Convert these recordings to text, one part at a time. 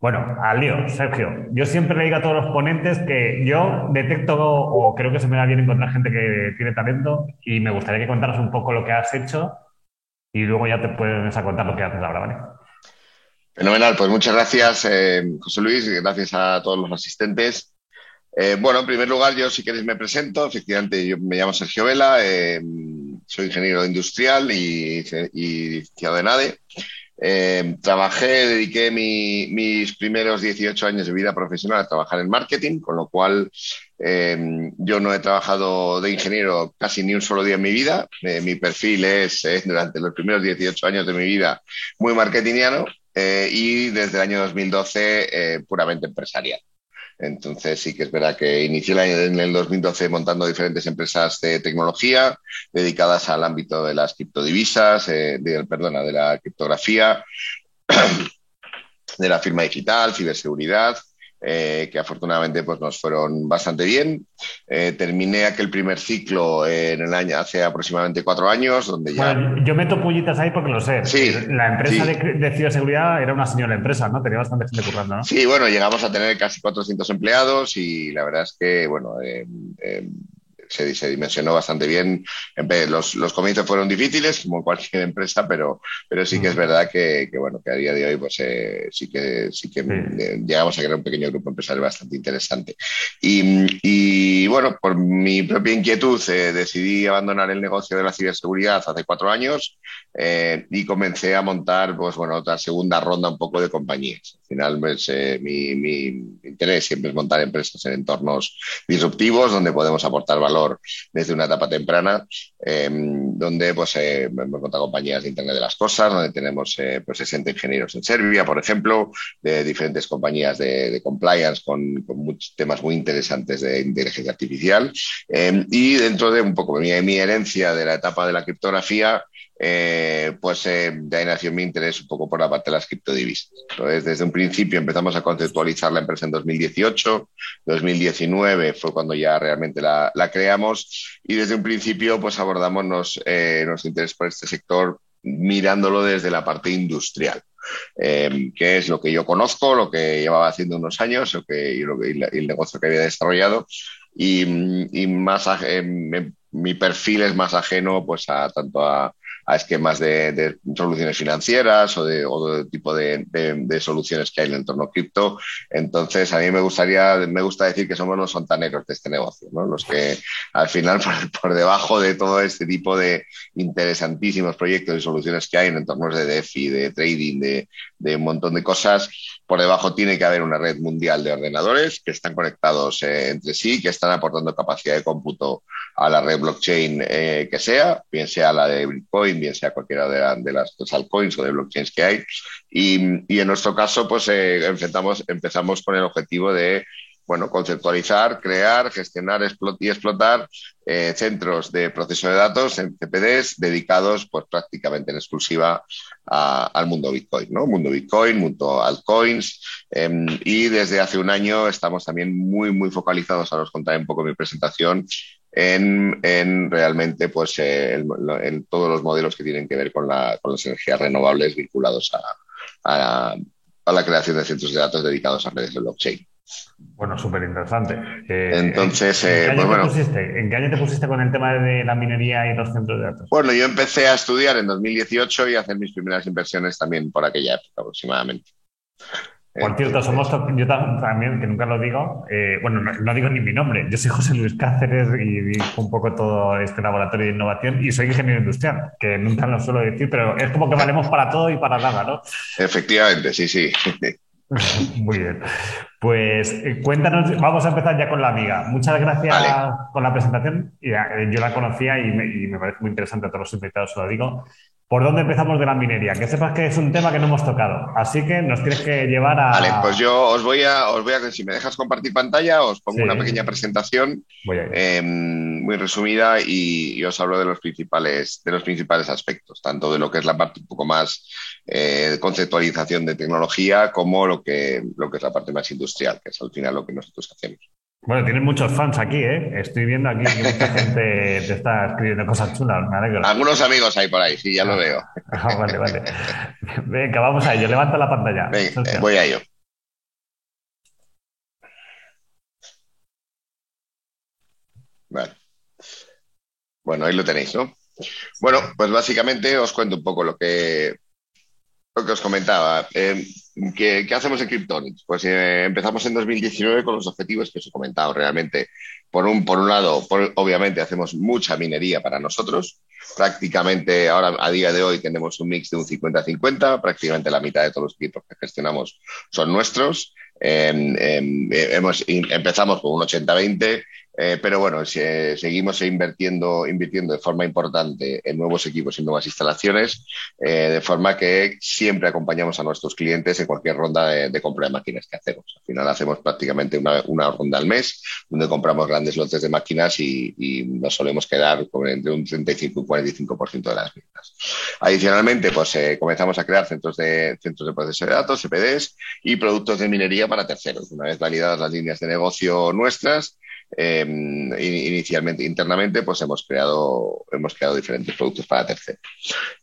Bueno, al lío, Sergio. Yo siempre le digo a todos los ponentes que yo detecto o creo que se me da bien encontrar gente que tiene talento y me gustaría que contaras un poco lo que has hecho y luego ya te puedes a contar lo que haces ahora, ¿vale? Fenomenal, pues muchas gracias, eh, José Luis, y gracias a todos los asistentes. Eh, bueno, en primer lugar, yo si queréis me presento. Efectivamente, yo me llamo Sergio Vela, eh, soy ingeniero industrial y, licenciado en ADE. Trabajé, dediqué mis primeros 18 años de vida profesional a trabajar en marketing, con lo cual yo no he trabajado de ingeniero casi ni un solo día en mi vida. mi perfil es, durante los primeros 18 años de mi vida, muy marketingiano eh, y desde el año 2012 eh, puramente empresarial. Entonces sí que es verdad que inicié en el 2012 montando diferentes empresas de tecnología dedicadas al ámbito de las criptodivisas, eh, de, perdona, de la criptografía, de la firma digital, ciberseguridad, eh, que afortunadamente pues, nos fueron bastante bien. Eh, terminé aquel primer ciclo en el año, hace aproximadamente cuatro años, donde ya... yo meto pullitas ahí porque lo sé. Sí, la empresa de, ciberseguridad era una señora empresa, ¿no? Tenía bastante gente currando, ¿no? Sí, bueno, llegamos a tener casi 400 empleados y la verdad es que, bueno, eh, se, dimensionó bastante bien. Los, los, comienzos fueron difíciles, como cualquier empresa, pero, pero sí que es verdad que, bueno, que a día de hoy pues, eh, sí que, sí que eh, llegamos a crear un pequeño grupo empresarial bastante interesante. Y, y bueno, por mi propia inquietud eh, decidí abandonar el negocio de la ciberseguridad hace cuatro años y comencé a montar pues, bueno, otra segunda ronda un poco de compañías. Al final, pues, mi, mi interés siempre es montar empresas en entornos disruptivos donde podemos aportar valor desde una etapa temprana, em, donde pues, eh, hemos montado compañías de Internet de las Cosas, donde tenemos eh, pues, 60 ingenieros en Serbia, por ejemplo, de diferentes compañías de, compliance con, muchos temas muy interesantes de inteligencia artificial. Em, y dentro de un poco mi, mi herencia de la etapa de la criptografía, eh, pues eh, de ahí nació mi interés un poco por la parte de las criptodivisas. Entonces, desde un principio empezamos a conceptualizar la empresa en 2018, 2019 fue cuando ya realmente la, creamos y desde un principio pues abordamos eh, nuestro interés por este sector mirándolo desde la parte industrial. que es lo que yo conozco, lo que llevaba haciendo unos años lo que, el negocio que había desarrollado. Y, más mi perfil es más ajeno pues a tanto a, a esquemas de, soluciones financieras o de otro tipo de, soluciones que hay en el entorno cripto. Entonces, a mí me gustaría, me gusta decir que somos los fontaneros de este negocio, ¿no? los que al final, por, debajo de todo este tipo de interesantísimos proyectos y soluciones que hay en entornos de DeFi, de trading, de, de un montón de cosas, por debajo tiene que haber una red mundial de ordenadores que están conectados eh, entre sí, que están aportando capacidad de cómputo a la red blockchain eh, que sea, bien sea la de Bitcoin, bien sea cualquiera de, las dos altcoins o de blockchains que hay. Y, en nuestro caso, pues eh, empezamos con el objetivo de bueno, conceptualizar, crear, gestionar y explotar eh, centros de proceso de datos en CPDs dedicados pues, prácticamente en exclusiva al mundo Bitcoin, ¿no? Mundo Bitcoin, mundo altcoins. Em, y desde hace un año estamos también muy, muy focalizados, ahora os contaré un poco mi presentación, en, realmente pues, eh, en todos los modelos que tienen que ver con, las energías renovables vinculados a, la creación de centros de datos dedicados a redes de blockchain. Bueno, súper interesante. Eh, Entonces, ¿en, qué pues pusiste? ¿en qué año te pusiste con el tema de la minería y los centros de datos? Bueno, yo empecé a estudiar en 2018 y a hacer mis primeras inversiones también por aquella época aproximadamente. Por cierto, somos yo también, que nunca lo digo, eh, bueno, no, digo ni mi nombre, yo soy José Luis Cáceres y dirijo un poco todo este laboratorio de innovación y soy ingeniero industrial, que nunca lo suelo decir, pero es como que valemos para todo y para nada, ¿no? Efectivamente, sí, sí. Muy bien. Pues eh, cuéntanos, vamos a empezar ya con la amiga. Muchas gracias por la presentación. Eh, yo la conocía y me, parece muy interesante a todos los invitados, os lo digo. Por dónde empezamos de la minería. Que sepas que es un tema que no hemos tocado. Así que nos tienes que llevar a. Vale, pues yo os voy a, os voy a, si me dejas compartir pantalla, os pongo una pequeña presentación em, muy resumida y, os hablo de los principales, de los principales aspectos, tanto de lo que es la parte un poco más eh, conceptualización de tecnología, como lo que, lo que es la parte más industrial, que es al final lo que nosotros hacemos. Bueno, tienes muchos fans aquí, ¿eh? Estoy viendo aquí que mucha gente te está escribiendo cosas chulas, me alegro. Algunos amigos hay por ahí, sí, ya lo veo. Ah, vale, vale. Venga, vamos a ello, levanta la pantalla. Venga, voy a ello. Vale. Bueno, ahí lo tenéis, ¿no? Bueno, pues básicamente os cuento un poco lo que, lo que os comentaba. Eh, ¿qué, hacemos en Cryptonics? Pues eh, empezamos en 2019 con los objetivos que os he comentado. Realmente, por un, por un lado, obviamente hacemos mucha minería para nosotros. Prácticamente ahora, a día de hoy, tenemos un mix de un 50-50. Prácticamente la mitad de todos los equipos que gestionamos son nuestros. Em, em, hemos, empezamos con un 80-20 eh, pero bueno, seguimos invirtiendo, invirtiendo de forma importante en nuevos equipos y nuevas instalaciones, eh, de forma que siempre acompañamos a nuestros clientes en cualquier ronda de, compra de máquinas que hacemos. Al final hacemos prácticamente una, ronda al mes, donde compramos grandes lotes de máquinas y, nos solemos quedar con entre un 35 y un 45% de las mismas. Adicionalmente, pues eh, comenzamos a crear centros de, centros de proceso de datos, CPDs, y productos de minería para terceros. Una vez validadas las líneas de negocio nuestras, Em, inicialmente, internamente, pues hemos creado, hemos creado diferentes productos para terceros.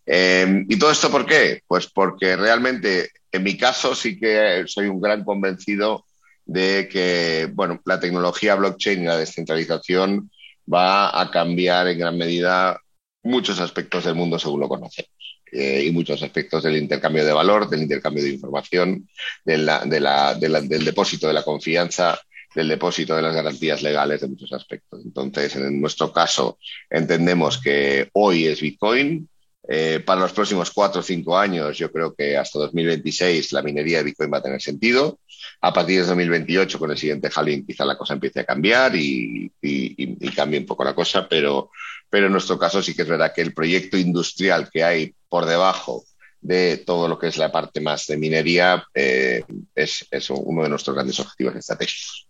Em, ¿Y todo esto por qué? Pues porque realmente, en mi caso, sí que soy un gran convencido de que, bueno, la tecnología blockchain y la descentralización va a cambiar en gran medida muchos aspectos del mundo según lo conocemos. Eh, y muchos aspectos del intercambio de valor, del intercambio de información, del depósito de la confianza del depósito de las garantías legales de muchos aspectos. Entonces, en nuestro caso, entendemos que hoy es Bitcoin. Eh, para los próximos cuatro o cinco años, yo creo que hasta 2026 la minería de Bitcoin va a tener sentido. A partir de 2028, con el siguiente halving, quizá la cosa empiece a cambiar y, y, cambie un poco la cosa, pero, pero en nuestro caso sí que es verdad que el proyecto industrial que hay por debajo de todo lo que es la parte más de minería eh, es, uno de nuestros grandes objetivos estratégicos.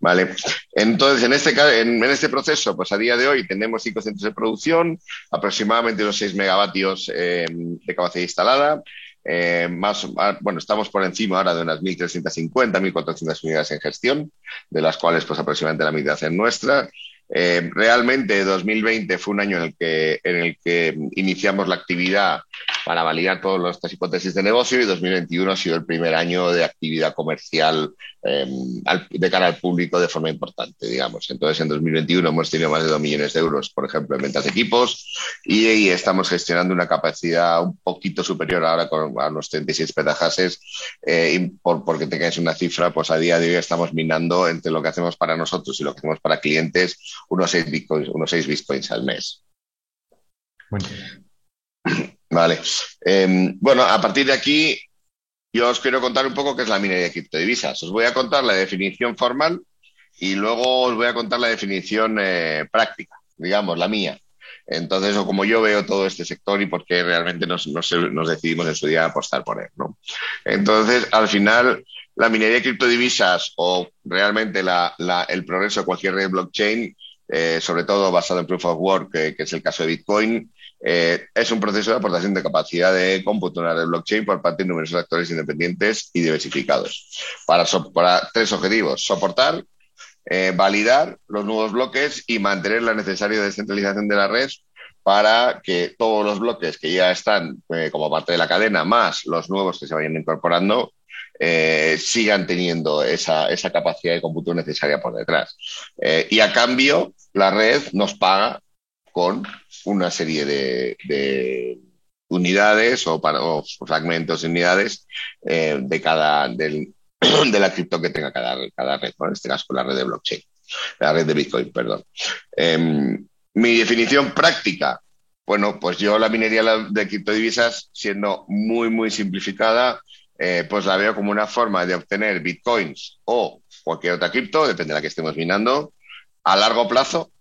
¿Vale? Entonces, en este, en, este proceso, pues a día de hoy tenemos cinco centros de producción, aproximadamente unos 6 megavatios eh, de capacidad instalada. Eh, más, bueno, estamos por encima ahora de unas 1.350, 1.400 unidades en gestión, de las cuales pues aproximadamente la mitad es nuestra. Realmente 2020 fue un año en el, que, en el que iniciamos la actividad para validar todas estas hipótesis de negocio y 2021 ha sido el primer año de actividad comercial em, de cara al público de forma importante, digamos. Entonces, en 2021 hemos tenido más de 2 millones de euros, por ejemplo, en ventas de equipos y, estamos gestionando una capacidad un poquito superior ahora con, a los 36 petajases. Eh, y por, porque tengáis una cifra, pues a día de hoy estamos minando entre lo que hacemos para nosotros y lo que hacemos para clientes unos 6 bitcoins, unos 6 bitcoins al mes. Vale. Em, bueno, a partir de aquí, yo os quiero contar un poco qué es la minería de criptodivisas. Os voy a contar la definición formal y luego os voy a contar la definición eh, práctica, digamos, la mía. Entonces, o como yo veo todo este sector y por qué realmente nos, decidimos en su día apostar por él. ¿no? Entonces, al final, la minería de criptodivisas o realmente el progreso de cualquier red blockchain, eh, sobre todo basado en proof of work, que es el caso de Bitcoin, eh, es un proceso de aportación de capacidad de la red blockchain por parte de numerosos actores independientes y diversificados. Para, tres objetivos, soportar, eh, validar los nuevos bloques y mantener la necesaria descentralización de la red para que todos los bloques que ya están eh, como parte de la cadena, más los nuevos que se vayan incorporando, sigan teniendo esa, esa, capacidad de cómputo necesaria por detrás. y a cambio, la red nos paga con una serie de, unidades o, fragmentos de unidades eh, de cada de la cripto que tenga cada, cada red, en este caso la red de blockchain, la red de Bitcoin, perdón. Em, mi definición práctica, bueno, pues yo la minería de criptodivisas, siendo muy, muy simplificada, eh, pues la veo como una forma de obtener bitcoins o cualquier otra cripto, depende de la que estemos minando, a largo plazo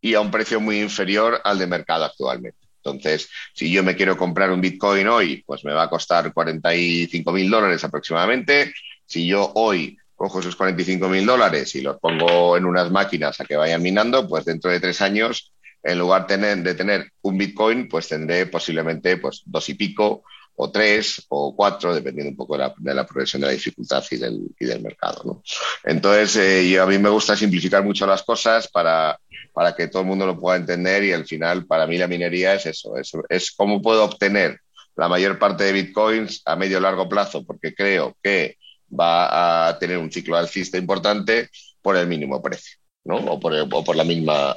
y a un precio muy inferior al de mercado actualmente. Entonces, si yo me quiero comprar un Bitcoin hoy, pues me va a costar 45 mil dólares aproximadamente. Si yo hoy cojo esos 45 mil dólares y los pongo en unas máquinas a que vayan minando, pues dentro de tres años, en lugar de tener un Bitcoin, pues tendré posiblemente pues, dos y pico o tres o cuatro, dependiendo un poco de la, progresión de la dificultad y del, y del mercado. ¿no? Entonces, eh, a mí me gusta simplificar mucho las cosas para, para que todo el mundo lo pueda entender y al final, para mí la minería es eso, es, es cómo puedo obtener la mayor parte de bitcoins a medio o largo plazo, porque creo que va a tener un ciclo alcista importante por el mínimo precio, ¿no? O por, o por la misma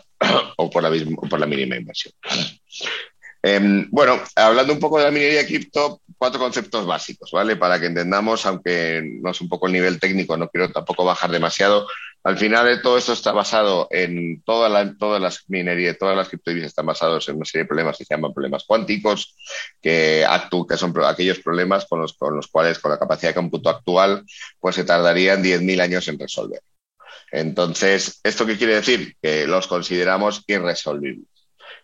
o por la, misma, por la mínima inversión. Em, bueno, hablando un poco de la minería cripto, cuatro conceptos básicos, ¿vale? Para que entendamos, aunque no es un poco el nivel técnico, no quiero tampoco bajar demasiado. Al final, todo esto está basado en toda la, todas las minerías, todas las criptodivisas están basados en una serie de problemas que se llaman problemas cuánticos, que, que son aquellos problemas con los, con los cuales, con la capacidad de cómputo actual, pues se tardarían 10.000 años en resolver. Entonces, ¿esto qué quiere decir? Que los consideramos irresolvibles.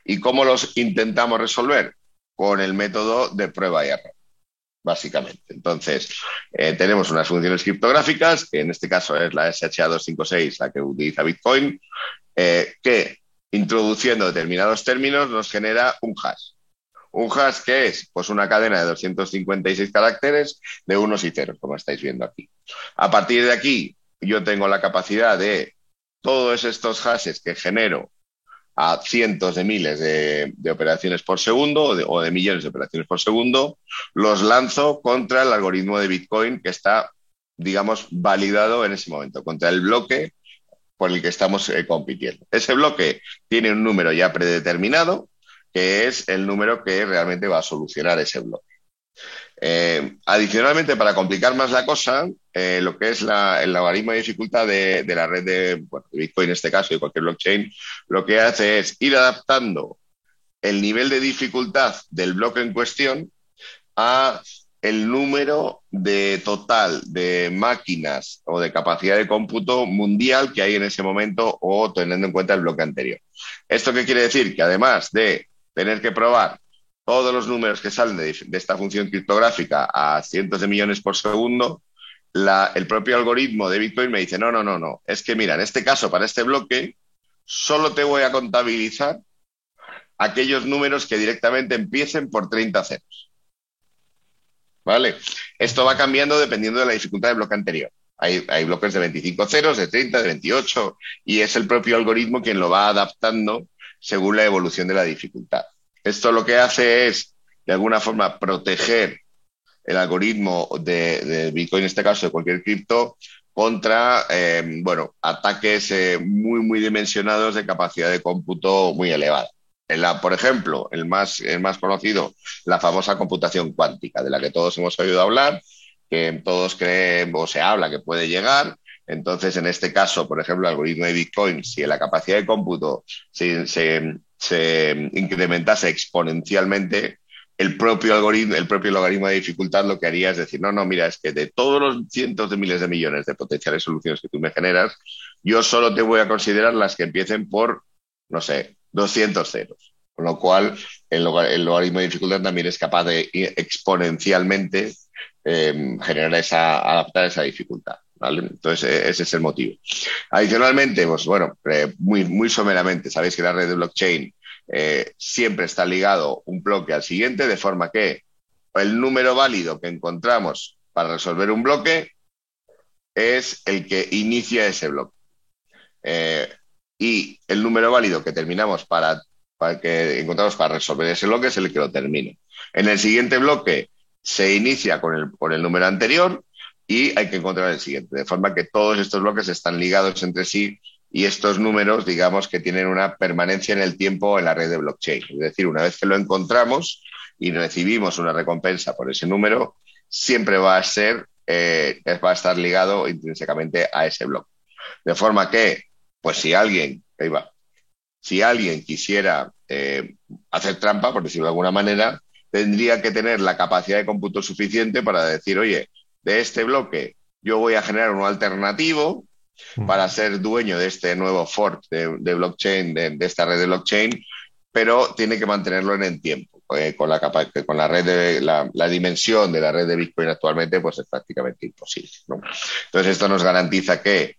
¿Y cómo los intentamos resolver? Con el método de prueba y error, básicamente. Entonces, eh, tenemos unas funciones criptográficas, que en este caso es la SHA-256, la que utiliza Bitcoin, eh, que introduciendo determinados términos nos genera un hash. Un hash que es pues una cadena de 256 caracteres de unos y ceros, como estáis viendo aquí. A partir de aquí, yo tengo la capacidad de todos estos hashes que genero a cientos de miles de, operaciones por segundo o de, millones de operaciones por segundo, los lanzo contra el algoritmo de Bitcoin que está, digamos, validado en ese momento, contra el bloque por el que estamos eh, compitiendo. Ese bloque tiene un número ya predeterminado, que es el número que realmente va a solucionar ese bloque. Eh, adicionalmente, para complicar más la cosa, eh, lo que es el logaritmo de dificultad de, la red de, Bitcoin en este caso, y cualquier blockchain, lo que hace es ir adaptando el nivel de dificultad del bloque en cuestión a el número de total de máquinas o de capacidad de cómputo mundial que hay en ese momento o teniendo en cuenta el bloque anterior. ¿Esto qué quiere decir? Que además de tener que probar todos los números que salen de, esta función criptográfica a cientos de millones por segundo, el propio algoritmo de Bitcoin me dice, no, no, no, no, es que mira, en este caso, para este bloque, solo te voy a contabilizar aquellos números que directamente empiecen por 30 ceros. ¿Vale? Esto va cambiando dependiendo de la dificultad del bloque anterior. Hay, hay, bloques de 25 ceros, de 30, de 28, y es el propio algoritmo quien lo va adaptando según la evolución de la dificultad. Esto lo que hace es, de alguna forma, proteger el algoritmo de, Bitcoin, en este caso de cualquier cripto, contra eh, bueno, ataques eh, muy, muy dimensionados de capacidad de cómputo muy elevada. En la, por ejemplo, el más, el más conocido, la famosa computación cuántica, de la que todos hemos oído hablar, que todos creen o se habla que puede llegar. Entonces, en este caso, por ejemplo, el algoritmo de Bitcoin, si la capacidad de cómputo se incrementase exponencialmente, el propio algoritmo, el propio logaritmo de dificultad lo que haría es decir, no, no, mira, es que de todos los cientos de miles de millones de potenciales soluciones que tú me generas, yo solo te voy a considerar las que empiecen por, no sé, 200 ceros. Con lo cual, el, logaritmo de dificultad también es capaz de exponencialmente eh, generar esa, adaptar esa dificultad. Entonces, e, ese es el motivo. Adicionalmente, pues bueno, eh, muy, someramente, sabéis que la red de blockchain eh, siempre está ligado un bloque al siguiente, de forma que el número válido que encontramos para resolver un bloque es el que inicia ese bloque. Eh, y el número válido que terminamos para, para, que encontramos para resolver ese bloque es el que lo termina. En el siguiente bloque se inicia con el, con el número anterior y hay que encontrar el siguiente, de forma que todos estos bloques están ligados entre sí y estos números, digamos, que tienen una permanencia en el tiempo en la red de blockchain. Es decir, una vez que lo encontramos y recibimos una recompensa por ese número, siempre va a ser, eh, va a estar ligado intrínsecamente a ese bloque. De forma que, pues si alguien, ahí va, si alguien quisiera eh, hacer trampa, por decirlo de alguna manera, tendría que tener la capacidad de cómputo suficiente para decir, oye, de este bloque yo voy a generar uno alternativo para ser dueño de este nuevo fork de, blockchain, de, esta red de blockchain, pero tiene que mantenerlo en el tiempo. Eh, con, la con la red de la, dimensión de la red de Bitcoin actualmente, pues es prácticamente imposible. Entonces, esto nos garantiza que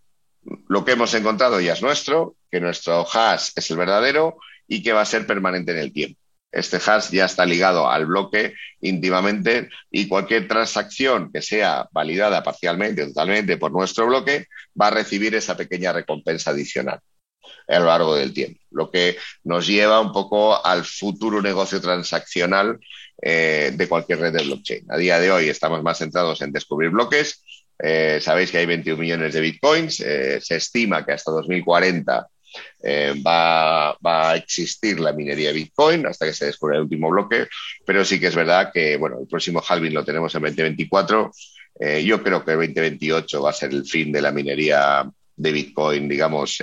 lo que hemos encontrado ya es nuestro, que nuestro hash es el verdadero y que va a ser permanente en el tiempo. Este hash ya está ligado al bloque íntimamente y cualquier transacción que sea validada parcialmente o totalmente por nuestro bloque va a recibir esa pequeña recompensa adicional a lo largo del tiempo, lo que nos lleva un poco al futuro negocio transaccional eh, de cualquier red de blockchain. A día de hoy estamos más centrados en descubrir bloques. Eh, sabéis que hay 21 millones de bitcoins. Eh, se estima que hasta 2040 va, va, a existir la minería Bitcoin hasta que se descubra el último bloque, pero sí que es verdad que bueno, el próximo halving lo tenemos en 2024. yo creo que el 2028 va a ser el fin de la minería de Bitcoin, digamos,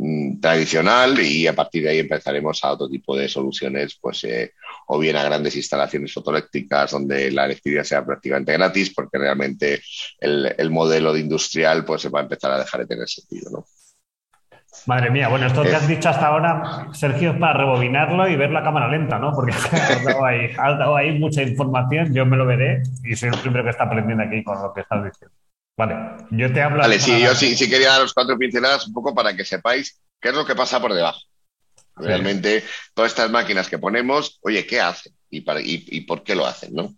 Mm, tradicional y a partir de ahí empezaremos a otro tipo de soluciones, pues eh, o bien a grandes instalaciones fotoeléctricas donde la electricidad sea prácticamente gratis, porque realmente el, modelo de industrial pues se va a empezar a dejar de tener sentido, ¿no? Madre mía, bueno, esto que has dicho hasta ahora, Sergio, es para rebobinarlo y ver la cámara lenta, ¿no? Porque has dado, ahí, has dado ahí mucha información, yo me lo veré y soy el primero que está aprendiendo aquí con lo que estás diciendo. Vale, yo te hablo. Vale, sí, yo sí, sí quería daros cuatro pinceladas un poco para que sepáis qué es lo que pasa por debajo. Realmente, todas estas máquinas que ponemos, oye, ¿qué hacen? ¿Y, para, y, por qué lo hacen? ¿no?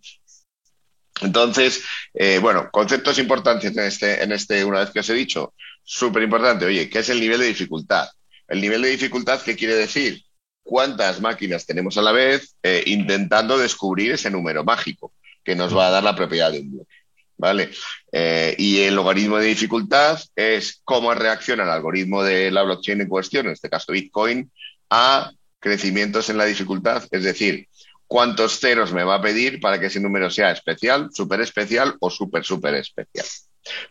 Entonces, eh, bueno, conceptos importantes en este, en este, una vez que os he dicho, súper importante, oye, ¿qué es el nivel de dificultad? El nivel de dificultad, ¿qué quiere decir? ¿Cuántas máquinas tenemos a la vez eh, intentando descubrir ese número mágico que nos va a dar la propiedad de un bloque? ¿vale? Eh, y el logaritmo de dificultad es cómo reacciona el algoritmo de la blockchain en cuestión, en este caso Bitcoin, a crecimientos en la dificultad, es decir, cuántos ceros me va a pedir para que ese número sea especial, súper especial o súper, súper especial.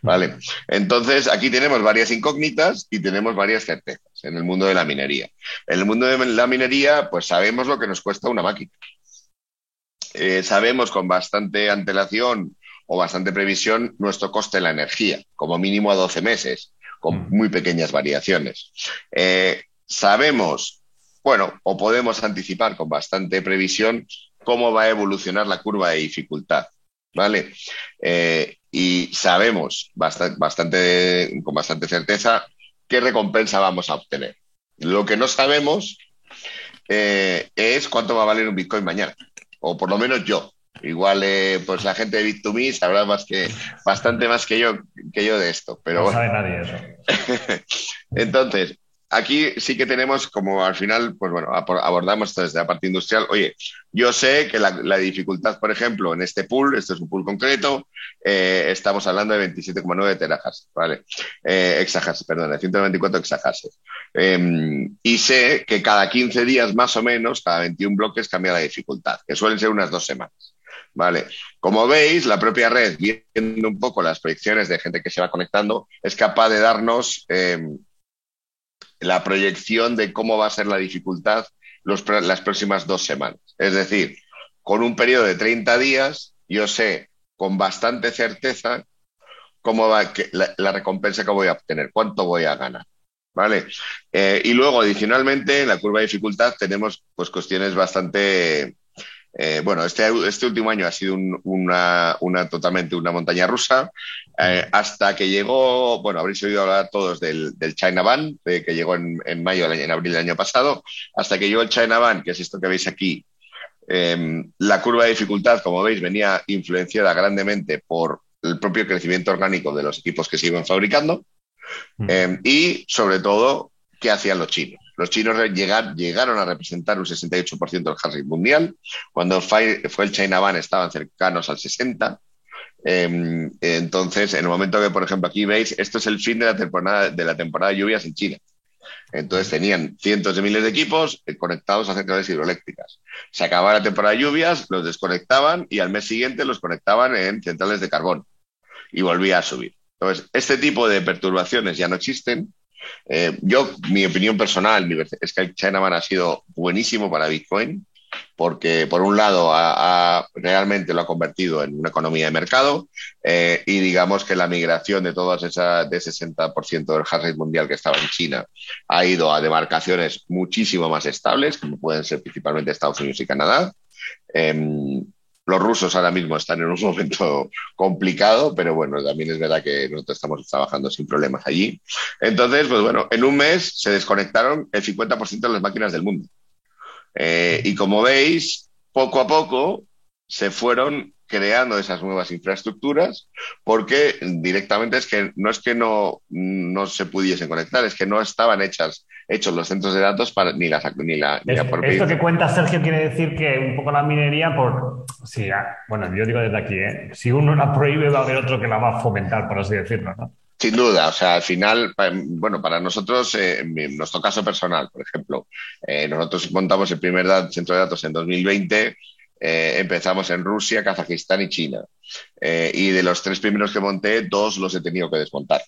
¿Vale? Entonces, aquí tenemos varias incógnitas y tenemos varias certezas en el mundo de la minería. En el mundo de la minería, pues sabemos lo que nos cuesta una máquina. Eh, sabemos con bastante antelación o bastante previsión nuestro coste de la energía, como mínimo a 12 meses, con mm. muy pequeñas variaciones. Eh, sabemos, bueno, o podemos anticipar con bastante previsión cómo va a evolucionar la curva de dificultad, ¿vale? Eh, y sabemos bastante, con bastante certeza qué recompensa vamos a obtener. Lo que no sabemos eh, es cuánto va a valer un Bitcoin mañana, o por lo menos yo, Igual, eh, pues la gente de Bit2Me sabrá más que, bastante más que yo, que yo de esto. Pero no sabe nadie eso. Entonces, aquí sí que tenemos como al final, pues bueno, abordamos esto desde la parte industrial. Oye, yo sé que la, dificultad, por ejemplo, en este pool, este es un pool concreto, eh, estamos hablando de 27,9 terajas, ¿vale? Eh, perdón, de 194 exahashes. Em, y sé que cada 15 días más o menos, cada 21 bloques cambia la dificultad, que suelen ser unas dos semanas. Vale. Como veis, la propia red, viendo un poco las proyecciones de gente que se va conectando, es capaz de darnos em, la proyección de cómo va a ser la dificultad las próximas dos semanas. Es decir, con un periodo de 30 días, yo sé con bastante certeza cómo va la, recompensa que voy a obtener, cuánto voy a ganar. ¿Vale? Eh, y luego, adicionalmente, en la curva de dificultad tenemos pues, cuestiones bastante eh, bueno, este, este, último año ha sido una, totalmente una montaña rusa, eh, hasta que llegó, bueno, habréis oído hablar todos del, China Ban, que llegó en, mayo, en abril del año pasado, hasta que llegó el China Ban, que es esto que veis aquí. Em, la curva de dificultad, como veis, venía influenciada grandemente por el propio crecimiento orgánico de los equipos que se iban fabricando mm. em, y, sobre todo, qué hacían los chinos. Los chinos llegaron a representar un 68% del hash mundial. Cuando fue el China Ban estaban cercanos al 60%. Em, entonces, en el momento que, por ejemplo, aquí veis, esto es el fin de la temporada de, la temporada de lluvias en China. Entonces tenían cientos de miles de equipos eh, conectados a centrales hidroeléctricas. Se acababa la temporada de lluvias, los desconectaban y al mes siguiente los conectaban en centrales de carbón y volvía a subir. Entonces, este tipo de perturbaciones ya no existen eh, yo, mi opinión personal es que Chinaman ha sido buenísimo para Bitcoin porque por un lado ha, realmente lo ha convertido en una economía de mercado eh, y digamos que la migración de todas esas de 60% del hash mundial que estaba en China ha ido a demarcaciones muchísimo más estables, como pueden ser principalmente Estados Unidos y Canadá. Em, los rusos ahora mismo están en un momento complicado, pero bueno, también es verdad que nosotros estamos trabajando sin problemas allí. Entonces, pues bueno, en un mes se desconectaron el 50% de las máquinas del mundo. Eh, y como veis, poco a poco se fueron creando esas nuevas infraestructuras porque directamente es que no es que no, no se pudiesen conectar, es que no estaban hechas, hechos los centros de datos para, ni, la, ni la, ni Esto que cuenta Sergio quiere decir que un poco la minería, por sí, ah, bueno, yo digo desde aquí, ¿eh? si uno la prohíbe va a haber otro que la va a fomentar, por así decirlo, ¿no? Sin duda, o sea, al final, bueno, para nosotros, eh, en nuestro caso personal, por ejemplo, eh, nosotros montamos el primer centro de datos en 2020, eh, empezamos en Rusia, Kazajistán y China. y de los tres primeros que monté, dos los he tenido que desmontar.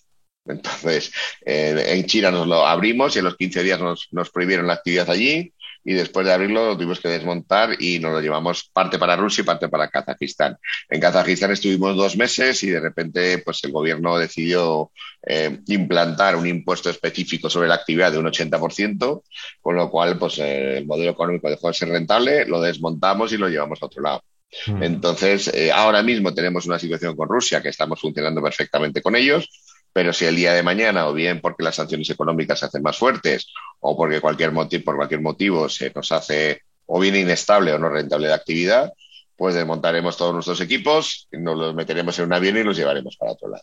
Entonces, en China nos lo abrimos y en los 15 días nos, nos prohibieron la actividad allí y después de abrirlo lo tuvimos que desmontar y nos lo llevamos parte para Rusia y parte para Kazajistán. En Kazajistán estuvimos dos meses y de repente pues el gobierno decidió eh, implantar un impuesto específico sobre la actividad de un 80%, con lo cual pues eh, el modelo económico dejó de ser rentable, lo desmontamos y lo llevamos a otro lado. Mm. Entonces, eh, ahora mismo tenemos una situación con Rusia que estamos funcionando perfectamente con ellos, pero si el día de mañana, o bien porque las sanciones económicas se hacen más fuertes, o porque cualquier motivo, por cualquier motivo se nos hace o bien inestable o no rentable de actividad, pues desmontaremos todos nuestros equipos, nos los meteremos en un avión y los llevaremos para otro lado.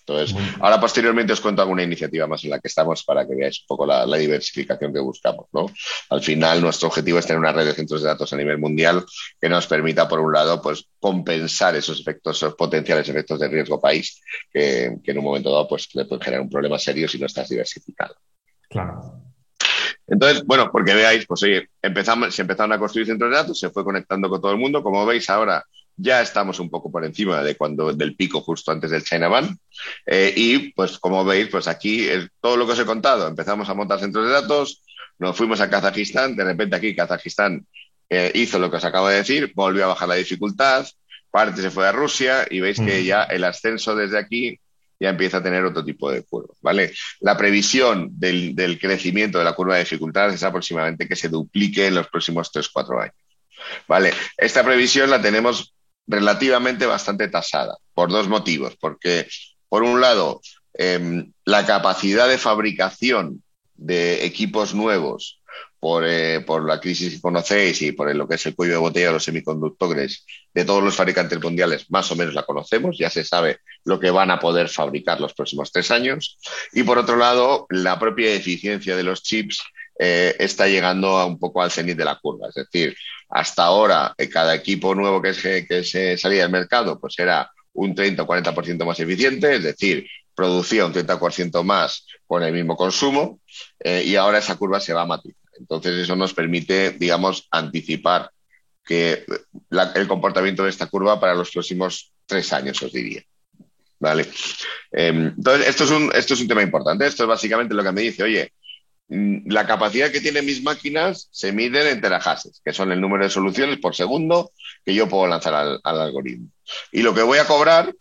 Entonces, ahora posteriormente os cuento alguna iniciativa más en la que estamos para que veáis un poco la, diversificación que buscamos. ¿no? Al final, nuestro objetivo es tener una red de centros de datos a nivel mundial que nos permita, por un lado, pues compensar esos efectos, esos potenciales efectos de riesgo país que, en un momento dado pues, le pueden generar un problema serio si no estás diversificado. Claro. Entonces, bueno, porque veáis, pues oye, empezamos, se empezaron a construir centros de datos, se fue conectando con todo el mundo. Como veis ahora, ya estamos un poco por encima de cuando del pico justo antes del China Ban. Eh, y pues como veis, pues aquí es todo lo que os he contado. Empezamos a montar centros de datos, nos fuimos a Kazajistán, de repente aquí Kazajistán eh, hizo lo que os acabo de decir, volvió a bajar la dificultad, parte se fue a Rusia y veis que ya el ascenso desde aquí ya empieza a tener otro tipo de curva, ¿vale? La previsión del, del crecimiento de la curva de dificultad es aproximadamente que se duplique en los próximos 3-4 años. Vale, esta previsión la tenemos relativamente bastante tasada, por dos motivos. Porque, por un lado, em, la capacidad de fabricación de equipos nuevos por, eh, por, la crisis que conocéis y por lo que es el cuello de botella de los semiconductores de todos los fabricantes mundiales, más o menos la conocemos, ya se sabe lo que van a poder fabricar los próximos tres años. Y por otro lado, la propia eficiencia de los chips eh, está llegando a un poco al cenit de la curva. Es decir, hasta ahora, eh, cada equipo nuevo que, que se salía del mercado, pues era un 30 o 40% más eficiente, es decir, producía un 30% más con el mismo consumo eh, y ahora esa curva se va a matizar. Entonces, eso nos permite, digamos, anticipar que el comportamiento de esta curva para los próximos tres años, os diría. ¿Vale? Em, entonces, esto es, un, esto es un tema importante. Esto es básicamente lo que me dice, oye, la capacidad que tienen mis máquinas se mide en terahashes, que son el número de soluciones por segundo que yo puedo lanzar al, algoritmo. Y lo que voy a cobrar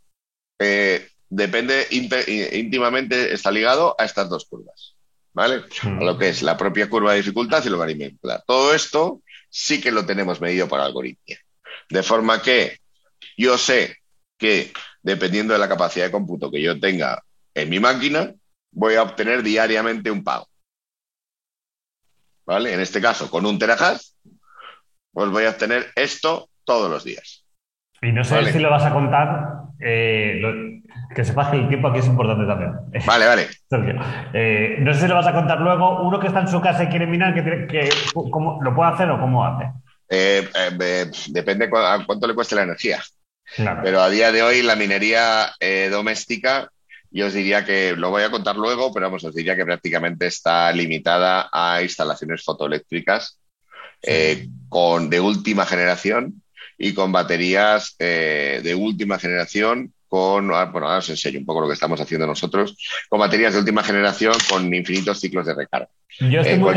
eh, depende íntimamente, está ligado a estas dos curvas, ¿vale? A lo que es la propia curva de dificultad y logaritmo. Todo esto sí que lo tenemos medido para algoritmia. De forma que yo sé que dependiendo de la capacidad de cómputo que yo tenga en mi máquina, voy a obtener diariamente un pago. ¿Vale? En este caso, con un terahash, pues voy a obtener esto todos los días. Y no sé si lo vas a contar, eh, que sepas que el tiempo aquí es importante también. Vale, vale. Eh, no sé si lo vas a contar luego. Uno que está en su casa y quiere minar, que, que ¿cómo, ¿lo puede hacer o cómo hace? Eh, depende a cuánto le cueste la energía. Pero a día de hoy la minería doméstica yo os diría que lo voy a contar luego, pero vamos, os diría que prácticamente está limitada a instalaciones fotoeléctricas eh, con, de última generación y con baterías eh, de última generación con, ah, bueno, ahora os enseño un poco lo que estamos haciendo nosotros, con baterías de última generación con infinitos ciclos de recarga. Yo estoy, muy,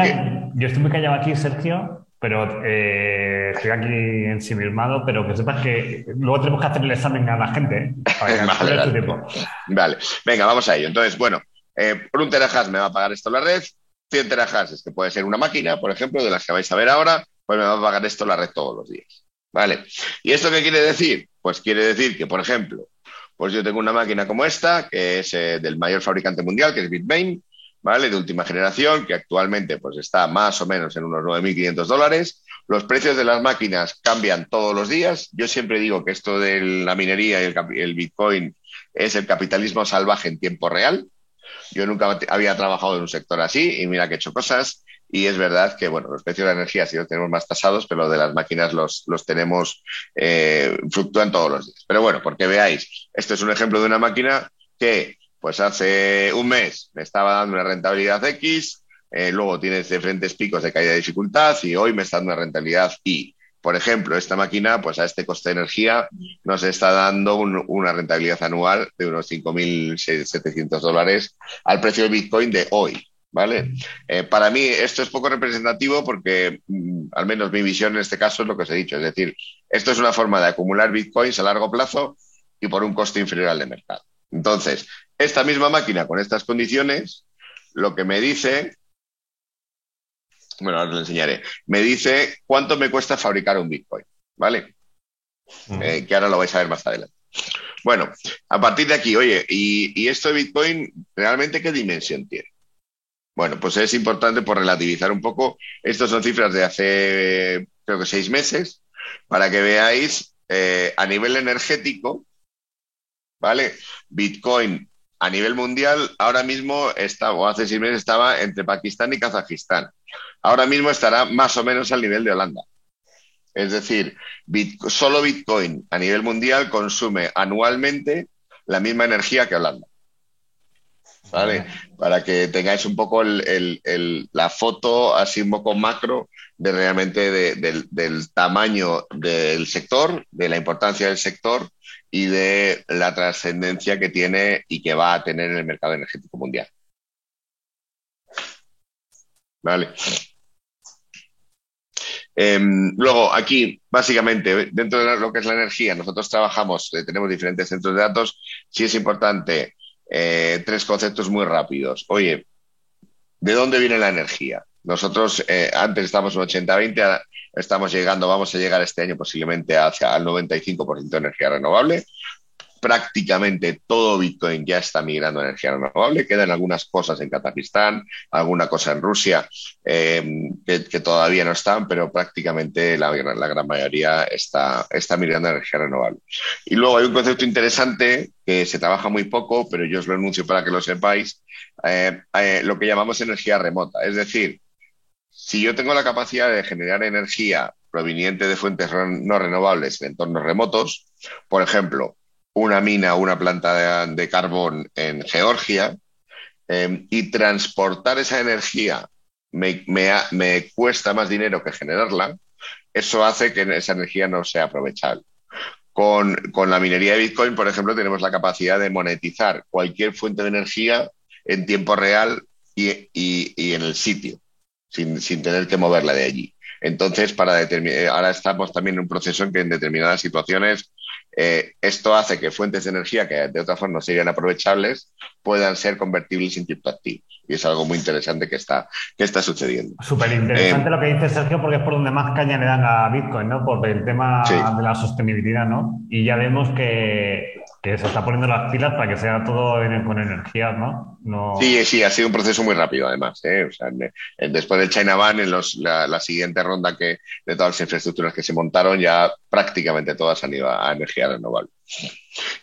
yo estoy muy callado aquí, Sergio, pero eh, estoy aquí ensimismado, pero que sepas que luego tenemos que hacer el examen a la gente. ¿eh? vale, vale. vale, venga, vamos a ello. Entonces, bueno, eh, por un terahash me va a pagar esto la red, 100 terahash es que puede ser una máquina, por ejemplo, de las que vais a ver ahora, pues me va a pagar esto la red todos los días. ¿Vale? ¿Y esto qué quiere decir? Pues quiere decir que, por ejemplo, pues yo tengo una máquina como esta, que es del mayor fabricante mundial, que es Bitmain, ¿vale? De última generación, que actualmente pues está más o menos en unos 9.500 dólares. Los precios de las máquinas cambian todos los días. Yo siempre digo que esto de la minería y el, Bitcoin es el capitalismo salvaje en tiempo real. Yo nunca había trabajado en un sector así y mira que he hecho cosas. Y es verdad que, bueno, los precios de la energía sí los tenemos más tasados, pero de las máquinas los, los tenemos, eh, fluctúan todos los días. Pero bueno, porque veáis, esto es un ejemplo de una máquina que pues hace un mes me estaba dando una rentabilidad X, eh, luego tienes diferentes picos de caída de dificultad y hoy me está dando una rentabilidad Y. Por ejemplo, esta máquina, pues a este coste de energía nos está dando una rentabilidad anual de unos 5.700 dólares al precio del Bitcoin de hoy. ¿Vale? Eh, para mí esto es poco representativo porque, mm, al menos mi visión en este caso es lo que os he dicho. Es decir, esto es una forma de acumular bitcoins a largo plazo y por un coste inferior al de mercado. Entonces, esta misma máquina con estas condiciones, lo que me dice, bueno, ahora os lo enseñaré, me dice cuánto me cuesta fabricar un Bitcoin, ¿vale? Eh, que ahora lo vais a ver más adelante. Bueno, a partir de aquí, oye, ¿y, esto de Bitcoin realmente qué dimensión tiene? Bueno, pues es importante por relativizar un poco. Estas son cifras de hace, creo que seis meses, para que veáis eh, a nivel energético ¿vale? Bitcoin a nivel mundial ahora mismo está, o hace seis meses estaba entre Pakistán y Kazajistán. Ahora mismo estará más o menos al nivel de Holanda. Es decir, solo Bitcoin a nivel mundial consume anualmente la misma energía que Holanda. ¿Vale? Para que tengáis un poco la foto así un poco macro de realmente del tamaño del sector, de la importancia del sector y de la trascendencia que tiene y que va a tener en el mercado energético mundial. Vale. Em, luego, aquí, básicamente, dentro de lo que es la energía, nosotros trabajamos, eh, tenemos diferentes centros de datos. Sí es importante eh, tres conceptos muy rápidos. Oye, ¿de dónde viene la energía? Nosotros eh, antes estábamos en 80-20, estamos llegando, vamos a llegar este año posiblemente hacia el 95% de energía renovable. Prácticamente todo Bitcoin ya está migrando a energía renovable. Quedan algunas cosas en Kazajistán, alguna cosa en Rusia eh, que, todavía no están, pero prácticamente la, gran mayoría está, está migrando a energía renovable. Y luego hay un concepto interesante que se trabaja muy poco, pero yo os lo anuncio para que lo sepáis, eh, lo que llamamos energía remota. Es decir, si yo tengo la capacidad de generar energía proveniente de fuentes no renovables en entornos remotos, por ejemplo, una mina o una planta de, carbón en Georgia, em, y transportar esa energía me, cuesta más dinero que generarla, eso hace que esa energía no sea aprovechable. Con, la minería de Bitcoin, por ejemplo, tenemos la capacidad de monetizar cualquier fuente de energía en tiempo real y en el sitio sin, sin tener que moverla de allí. Entonces, para determinar, ahora estamos también en un proceso en que en determinadas situaciones eh, esto hace que fuentes de energía que de otra forma serían aprovechables puedan ser convertibles en criptoactivos. Y es algo muy interesante que está, que está sucediendo. Súper interesante eh, lo que dice Sergio, porque es por donde más caña le dan a Bitcoin, ¿no? Por el tema de la sostenibilidad, ¿no? Y ya vemos que que se está poniendo las pilas para que sea todo con energía, ¿no? Sí, sí, ha sido un proceso muy rápido, además. ¿eh? O sea, después del China Ban, en los, la, siguiente ronda que, de todas las infraestructuras que se montaron, ya prácticamente todas han ido a, energía renovable.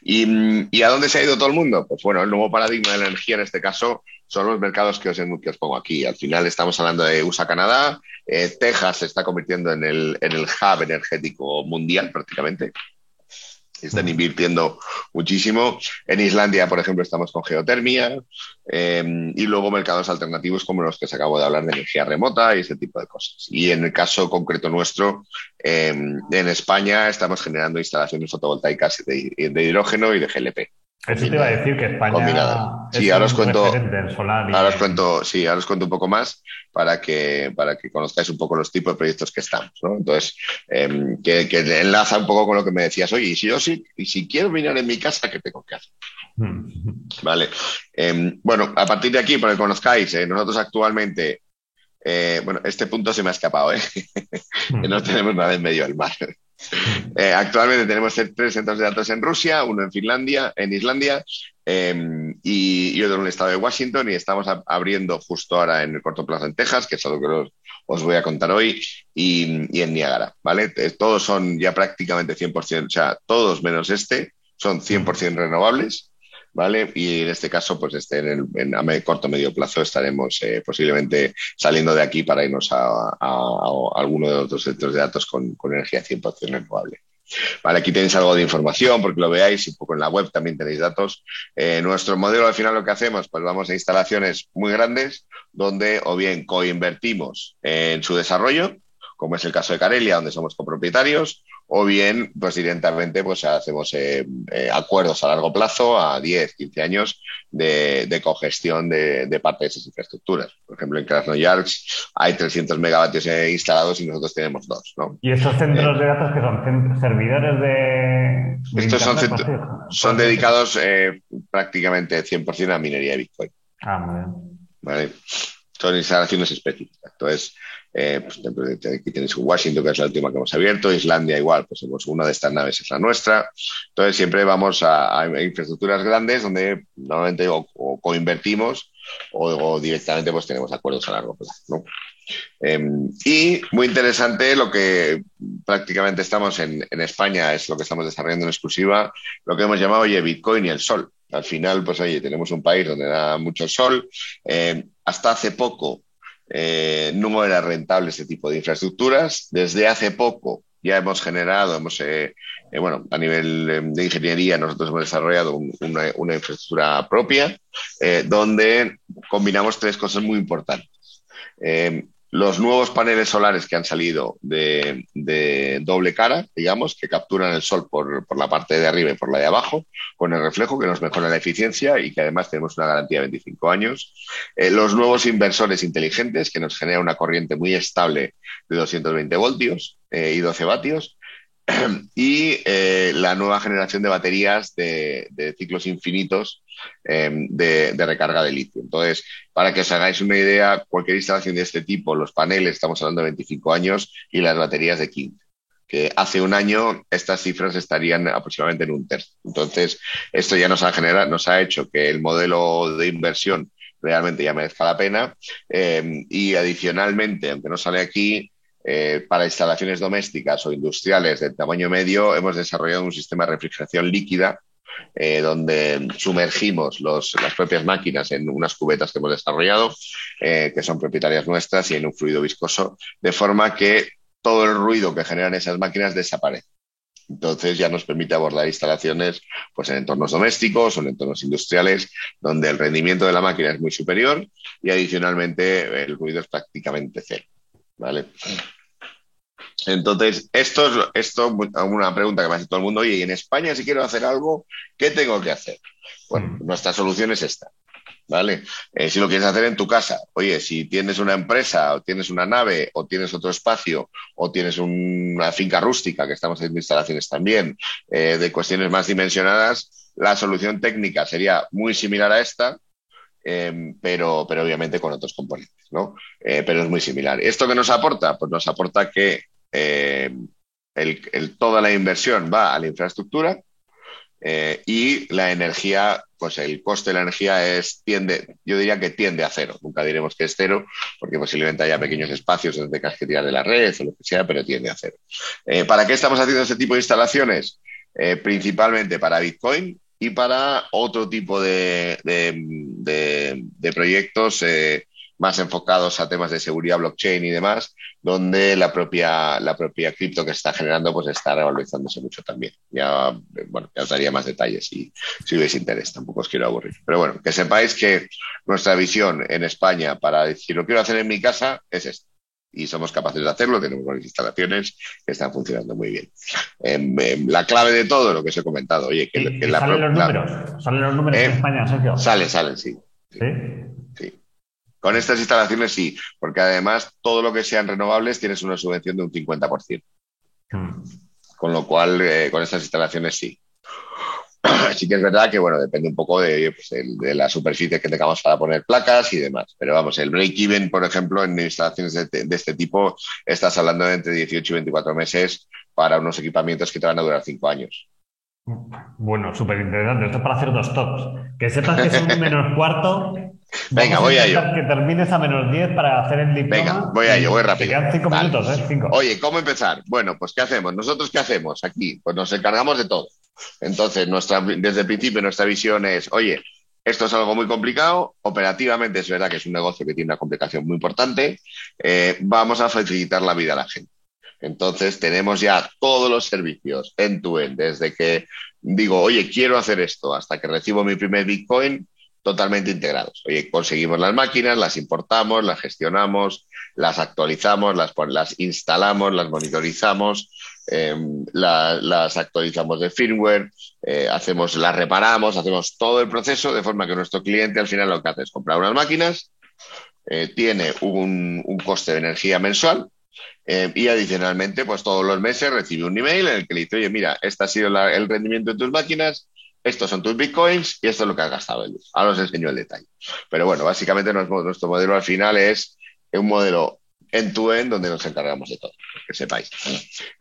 ¿Y, a dónde se ha ido todo el mundo? Pues bueno, el nuevo paradigma de la energía en este caso son los mercados que os, os pongo aquí. Al final estamos hablando de USA, Canadá, eh, Texas se está convirtiendo en el, en el hub energético mundial prácticamente. Están invirtiendo muchísimo. En Islandia, por ejemplo, estamos con geotermia em, y luego mercados alternativos como los que se acabo de hablar de energía remota y ese tipo de cosas. Y en el caso concreto nuestro, em, en España estamos generando instalaciones fotovoltaicas de, hidrógeno y de GLP. Eso te iba a decir que España combinada. Sí, ahora os cuento, ahora os cuento, sí, ahora os cuento un poco más para que, para que conozcáis un poco los tipos de proyectos que estamos, ¿no? Entonces, em, que, enlaza un poco con lo que me decías, oye, y si yo sí, y si quiero minar en mi casa, ¿qué tengo que hacer? Vale. Em, bueno, a partir de aquí, para que conozcáis, eh, nosotros actualmente eh, bueno, este punto se me ha escapado, ¿eh? no tenemos nada en medio del mar. Eh, actualmente tenemos tres centros de datos en Rusia, uno en Finlandia, en Islandia em, y, otro en el estado de Washington y estamos abriendo justo ahora en el corto plazo en Texas, que es algo que os, voy a contar hoy, y, en Niagara, ¿vale? Eh, todos son ya prácticamente 100%, o sea, todos menos este son 100% renovables ¿vale? Y en este caso, pues este, en, el, a corto medio plazo estaremos eh, posiblemente saliendo de aquí para irnos a, alguno de los otros centros de datos con, energía 100% renovable. Vale, aquí tenéis algo de información porque lo veáis, un poco en la web también tenéis datos. Eh, nuestro modelo al final lo que hacemos, pues vamos a instalaciones muy grandes donde o bien coinvertimos en su desarrollo, como es el caso de Carelia, donde somos copropietarios, o bien, pues directamente pues hacemos eh, eh, acuerdos a largo plazo, a 10, 15 años, de, cogestión de, parte de esas infraestructuras. Por ejemplo, en Krasnoyarsk hay 300 megavatios eh, instalados y nosotros tenemos dos. ¿no? ¿Y esos centros de datos que son servidores de... estos son, son dedicados prácticamente 100% a minería de Bitcoin. Ah, muy bien. ¿Vale? Son instalaciones específicas. Entonces, eh, pues, aquí tenéis Washington, que es la última que hemos abierto, Islandia igual, pues una de estas naves es la nuestra. Entonces siempre vamos a, infraestructuras grandes donde normalmente o, coinvertimos o, directamente pues tenemos acuerdos a largo plazo. Em, y muy interesante lo que prácticamente estamos en, España, es lo que estamos desarrollando en exclusiva, lo que hemos llamado, oye, Bitcoin y el sol. Al final, pues oye, tenemos un país donde da mucho sol. Em, hasta hace poco eh, no era rentable ese tipo de infraestructuras. Desde hace poco ya hemos generado, hemos, eh, eh, bueno, a nivel de ingeniería nosotros hemos desarrollado una, infraestructura propia donde combinamos tres cosas muy importantes los nuevos paneles solares que han salido de, doble cara, digamos, que capturan el sol por, la parte de arriba y por la de abajo, con el reflejo que nos mejora la eficiencia y que además tenemos una garantía de 25 años. Eh, los nuevos inversores inteligentes, que nos genera una corriente muy estable de 220 voltios eh, y 12 vatios. y eh, la nueva generación de baterías de, ciclos infinitos em, de, recarga de litio. Entonces, para que os hagáis una idea, cualquier instalación de este tipo, los paneles, estamos hablando de 25 años, y las baterías de 15 que hace un año estas cifras estarían aproximadamente en un tercio. Entonces, esto ya nos ha generado, nos ha hecho que el modelo de inversión realmente ya merezca la pena. Em, y adicionalmente, aunque no sale aquí, eh, para instalaciones domésticas o industriales de tamaño medio, hemos desarrollado un sistema de refrigeración líquida eh, donde sumergimos las propias máquinas en unas cubetas que hemos desarrollado, eh, que son propietarias nuestras y en un fluido viscoso, de forma que todo el ruido que generan esas máquinas desaparece. Entonces ya nos permite abordar instalaciones pues, en entornos domésticos o en entornos industriales donde el rendimiento de la máquina es muy superior y adicionalmente el ruido es prácticamente cero. ¿vale? Entonces, esto es esto, una pregunta que me hace todo el mundo, oye, y en España si quiero hacer algo, ¿qué tengo que hacer? Bueno, mm. nuestra solución es esta, ¿vale? Eh, si lo quieres hacer en tu casa, oye, si tienes una empresa o tienes una nave o tienes otro espacio o tienes una finca rústica, que estamos haciendo instalaciones también, eh, de cuestiones más dimensionadas, la solución técnica sería muy similar a esta, eh, pero, pero obviamente con otros componentes, ¿no? pero es muy similar. ¿Esto qué nos aporta? Pues nos aporta que eh, toda la inversión va a la infraestructura eh, y la energía, pues el coste de la energía es tiende, yo diría que tiende a cero. Nunca diremos que es cero, porque posiblemente haya pequeños espacios donde tengas que tirar de la red o lo que sea, pero tiende a cero. Eh, ¿Para qué estamos haciendo este tipo de instalaciones? principalmente para Bitcoin y para otro tipo de, de proyectos más enfocados a temas de seguridad blockchain y demás, donde la propia, la propia cripto que está generando pues está revalorizándose mucho también. Ya, bueno, ya os daría más detalles si, si hubiese interés, tampoco os quiero aburrir. Pero bueno, que sepáis que nuestra visión en España para decir lo quiero hacer en mi casa es esta. y somos capaces de hacerlo, tenemos buenas instalaciones que están funcionando muy bien. Em, em, la clave de todo lo que os he comentado, oye, que, la, ¿Salen los números? ¿Salen los números en ¿Eh? España, Sergio? Salen, salen, sí. ¿Sí? Sí. Con estas instalaciones sí, porque además todo lo que sean renovables tienes una subvención de un 50%. Hmm. Con lo cual, eh, con estas instalaciones sí. Sí que es verdad que, bueno, depende un poco de, pues, de, la superficie que tengamos para poner placas y demás. Pero vamos, el break-even, por ejemplo, en instalaciones de, este tipo, estás hablando de entre 18 y 24 meses para unos equipamientos que te van a durar 5 años. Bueno, súper interesante. Esto es para hacer dos tops. Que sepas que es un menos cuarto. Venga, voy a, ello. Que termines a menos 10 para hacer el diploma. Venga, voy a ello, voy rápido. quedan 5 minutos, ¿eh? Cinco. Oye, ¿cómo empezar? Bueno, pues ¿qué hacemos? ¿Nosotros qué hacemos aquí? Pues nos encargamos de todo. Entonces, nuestra, desde el principio nuestra visión es, oye, esto es algo muy complicado, operativamente es verdad que es un negocio que tiene una complicación muy importante, eh, vamos a facilitar la vida a la gente. Entonces, tenemos ya todos los servicios en tu end, desde que digo, oye, quiero hacer esto, hasta que recibo mi primer Bitcoin, totalmente integrados. Oye, conseguimos las máquinas, las importamos, las gestionamos, las actualizamos, las, instalamos, las monitorizamos, Em, las actualizamos de firmware, eh, hacemos, las reparamos, hacemos todo el proceso de forma que nuestro cliente al final lo que hace es comprar unas máquinas, eh, tiene un, coste de energía mensual eh, y adicionalmente, pues todos los meses recibe un email en el que le dice, oye, mira, este ha sido el rendimiento de tus máquinas, estos son tus bitcoins y esto es lo que has gastado. Ahora os enseño el detalle. Pero bueno, básicamente nuestro modelo al final es un modelo en tu end donde nos encargamos de todo, que sepáis.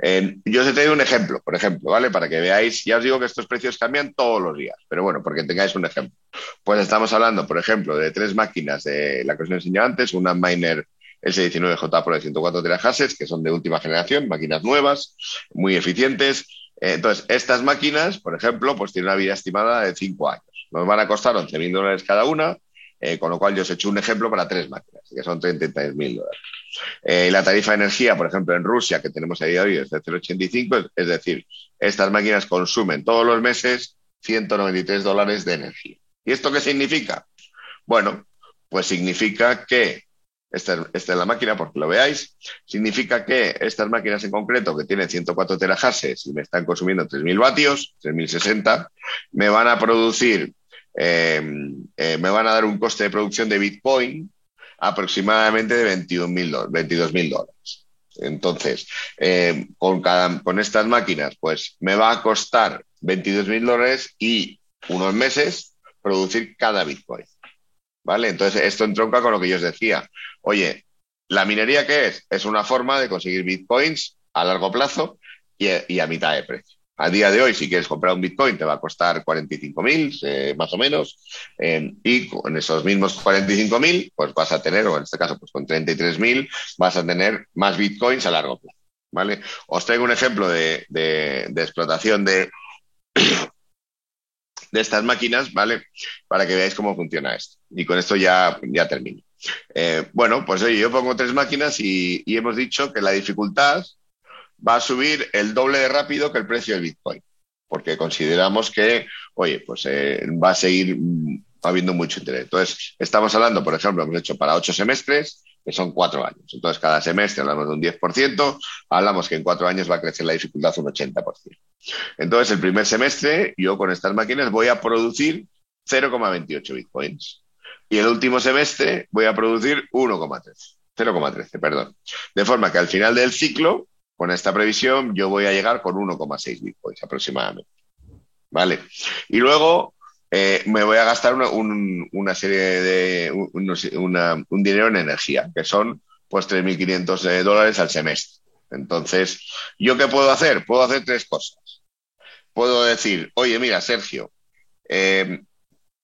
Eh, yo os he traído un ejemplo, por ejemplo, ¿vale? Para que veáis, ya os digo que estos precios cambian todos los días, pero bueno, porque tengáis un ejemplo. Pues estamos hablando, por ejemplo, de tres máquinas de la que os he enseñado antes, una Miner S19J Pro de 104 terahashes, que son de última generación, máquinas nuevas, muy eficientes. Entonces, estas máquinas, por ejemplo, pues tienen una vida estimada de 5 años. Nos van a costar 11.000 dólares cada una, eh, con lo cual yo os he hecho un ejemplo para tres máquinas, que son 33.000 dólares. Eh, la tarifa de energía, por ejemplo, en Rusia, que tenemos a día de hoy, es de 0,85, es decir, estas máquinas consumen todos los meses 193 dólares de energía. ¿Y esto qué significa? Bueno, pues significa que, esta, es la máquina, porque lo veáis, significa que estas máquinas en concreto, que tienen 104 terahashes y me están consumiendo 3.000 vatios, 3.060, me van a producir, eh, eh, me van a dar un coste de producción de Bitcoin aproximadamente de 22 mil dólares. Entonces, eh, con, con estas máquinas, pues me va a costar 22 mil dólares y unos meses producir cada Bitcoin. ¿Vale? Entonces, esto entronca con lo que yo os decía. Oye, ¿la minería qué es? Es una forma de conseguir Bitcoins a largo plazo y a mitad de precio. A día de hoy, si quieres comprar un Bitcoin, te va a costar 45.000, eh, más o menos, eh, y con esos mismos 45.000, pues vas a tener, o en este caso, pues con 33.000, vas a tener más Bitcoins a largo plazo. ¿Vale? Os traigo un ejemplo de, explotación de, de estas máquinas, ¿vale? Para que veáis cómo funciona esto. Y con esto ya, ya termino. Eh, bueno, pues oye, yo pongo tres máquinas y hemos dicho que la dificultad va a subir el doble de rápido que el precio del Bitcoin, porque consideramos que, oye, pues eh, va a seguir mm, habiendo mucho interés. Entonces, estamos hablando, por ejemplo, hemos hecho para ocho semestres, que son cuatro años. Entonces, cada semestre hablamos de un 10%, hablamos que en cuatro años va a crecer la dificultad un 80%. Entonces, el primer semestre, yo con estas máquinas voy a producir 0,28 bitcoins. Y el último semestre voy a producir 1,13. 0,13, perdón. De forma que al final del ciclo con esta previsión yo voy a llegar con 1,6 bitcoins aproximadamente. ¿Vale? Y luego eh, me voy a gastar una, serie de, un, dinero en energía, que son pues 3.500 eh, dólares al semestre. Entonces, ¿yo qué puedo hacer? Puedo hacer tres cosas. Puedo decir, oye, mira, Sergio, eh,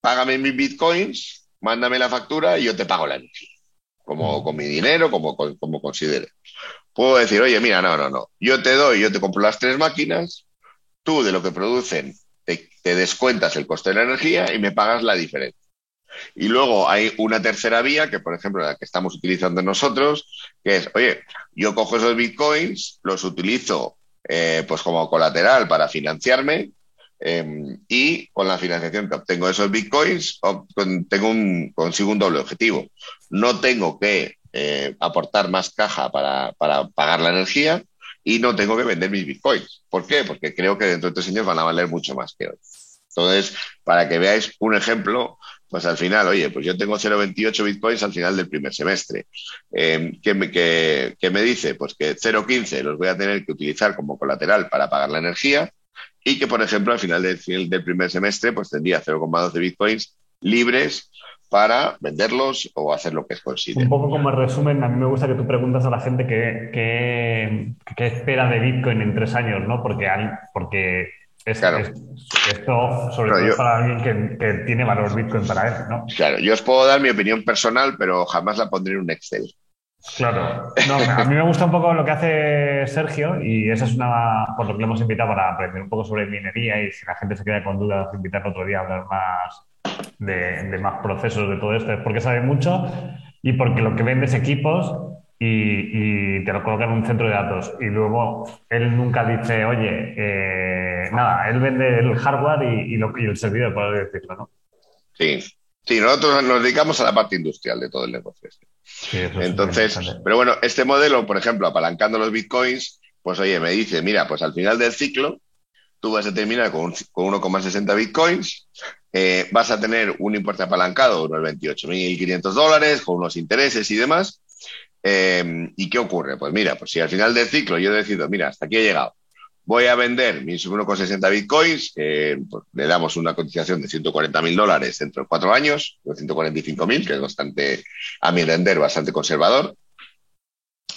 págame mis bitcoins, mándame la factura y yo te pago la energía, como con mi dinero, como, como considere. Puedo decir, oye, mira, no, no, no, yo te doy, yo te compro las tres máquinas, tú de lo que producen te, descuentas el coste de la energía y me pagas la diferencia. Y luego hay una tercera vía, que por ejemplo la que estamos utilizando nosotros, que es, oye, yo cojo esos bitcoins, los utilizo eh, pues como colateral para financiarme em, y con la financiación que obtengo esos bitcoins tengo un, consigo un doble objetivo. No tengo que eh, aportar más caja para, para pagar la energía y no tengo que vender mis bitcoins. ¿Por qué? Porque creo que dentro de tres años van a valer mucho más que hoy. Entonces, para que veáis un ejemplo, pues al final, oye, pues yo tengo 0,28 bitcoins al final del primer semestre. Eh, ¿qué, me, qué, qué, me, dice? Pues que 0,15 los voy a tener que utilizar como colateral para pagar la energía y que, por ejemplo, al final del, del primer semestre, pues tendría 0,12 bitcoins libres para venderlos o hacer lo que es considere. Un poco como resumen, a mí me gusta que tú preguntas a la gente qué, espera de Bitcoin en tres años, ¿no? Porque, hay, porque es, claro. es, esto, sobre todo, yo, para alguien que, que, tiene valor Bitcoin para él, ¿no? Claro, yo os puedo dar mi opinión personal, pero jamás la pondré en un Excel. Claro, no, a mí me gusta un poco lo que hace Sergio y esa es una, por lo que le hemos invitado para aprender un poco sobre minería y si la gente se queda con dudas, invitarlo otro día a hablar más de, de, más procesos de todo esto, es porque sabe mucho y porque lo que vende es equipos y, y, te lo coloca en un centro de datos. Y luego él nunca dice, oye, eh, nada, él vende el hardware y, y, lo, y el servidor, por decirlo, ¿no? Sí, sí, nosotros nos dedicamos a la parte industrial de todo el negocio. Sí, Entonces, pero bueno, este modelo, por ejemplo, apalancando los bitcoins, pues oye, me dice, mira, pues al final del ciclo, tú vas a terminar con, con 1,60 bitcoins, eh, vas a tener un importe apalancado de unos 28.500 dólares con unos intereses y demás. Eh, ¿Y qué ocurre? Pues mira, pues si al final del ciclo yo decido, mira, hasta aquí he llegado, voy a vender mis 1,60 bitcoins, que pues, le damos una cotización de 140.000 dólares dentro de cuatro años, de 145.000, que es bastante, a mi entender, bastante conservador.